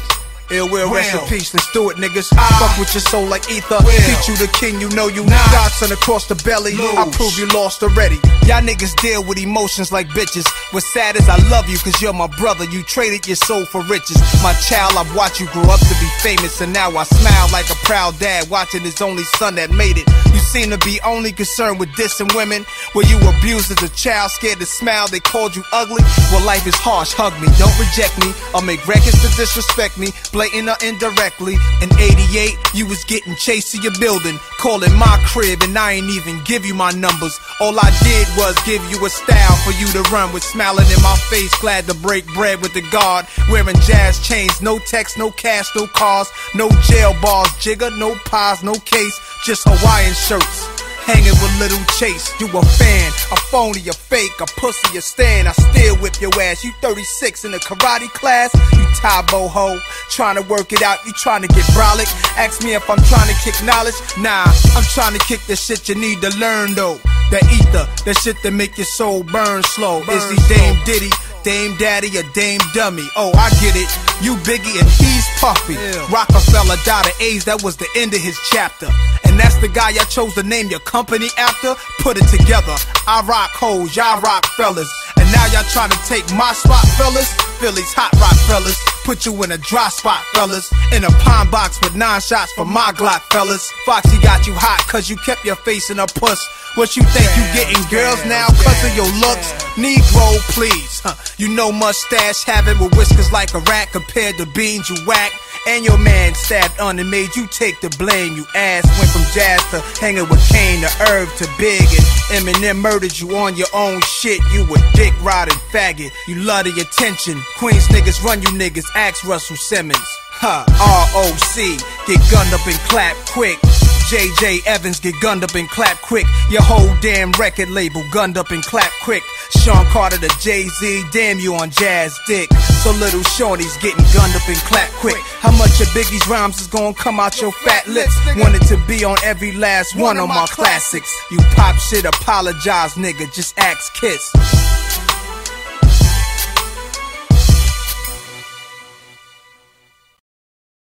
Ill will rest in peace, let's do it, niggas. Ah. Fuck with your soul like ether. Well. Teach you the king, you know you Nah. Godson across the belly. I prove you lost already. Y'all niggas deal with emotions like bitches. What's sad is I love you cause you're my brother. You traded your soul for riches. My child, I've watched you grow up to be famous. And now I smile like a proud dad watching his only son that made it. Seem to be only concerned with dissing women. Were you abused as a child, scared to smile? They called you ugly? Well, life is harsh. Hug me, don't reject me. I'll make records to disrespect me, blatant or indirectly. In 88, you was getting chased to your building, calling my crib, and I ain't even give you my numbers. All I did was give you a style for you to run with, smiling in my face, glad to break bread with the guard. Wearing jazz chains, no text, no cash, no cars, no jail bars, jigger, no pies, no case, just Hawaiian shirts. Hanging with Little Chase, you a fan, a phony, a fake, a pussy, a stand. I still whip your ass. You 36 in a karate class, you tie boho. Trying to work it out, you trying to get brolic. Ask me if I'm trying to kick knowledge. Nah, I'm trying to kick the shit you need to learn though. That ether, that shit that make your soul burn slow. Is he Dame Diddy? Dame Daddy or Dame Dummy. Oh, I get it. You Biggie and he's Puffy. Rockefeller died of AIDS, that was the end of his chapter. And that's the guy I chose to name your company after. Put it together. I rock hoes, y'all rock fellas. And now y'all trying to take my spot, fellas. Philly's hot rock fellas. Put you in a dry spot, fellas. In a pine box with nine shots for my Glock, fellas. Foxy got you hot cause you kept your face in a puss. What you think you getting girls now cause of your looks? Negro, please. Huh. You know mustache having with whiskers like a rat compared to beans you whack. And your man stabbed on and made you take the blame. You ass went from jazz to hanging with Kane to Irv to Big. And Eminem murdered you on your own shit. You a dick riding faggot. You love the attention. Queens niggas run you niggas. Ask Russell Simmons. Ha, ROC. Get gunned up and clap quick. JJ Evans get gunned up and clap quick. Your whole damn record label gunned up and clap quick. Sean Carter to Jay Z, damn you on jazz dick. So little Shorty's getting gunned up and clap quick. How much of Biggie's rhymes is gonna come out your fat lips? Wanted to be on every last one of my classics. You pop shit, apologize, nigga. Just ask Kiss.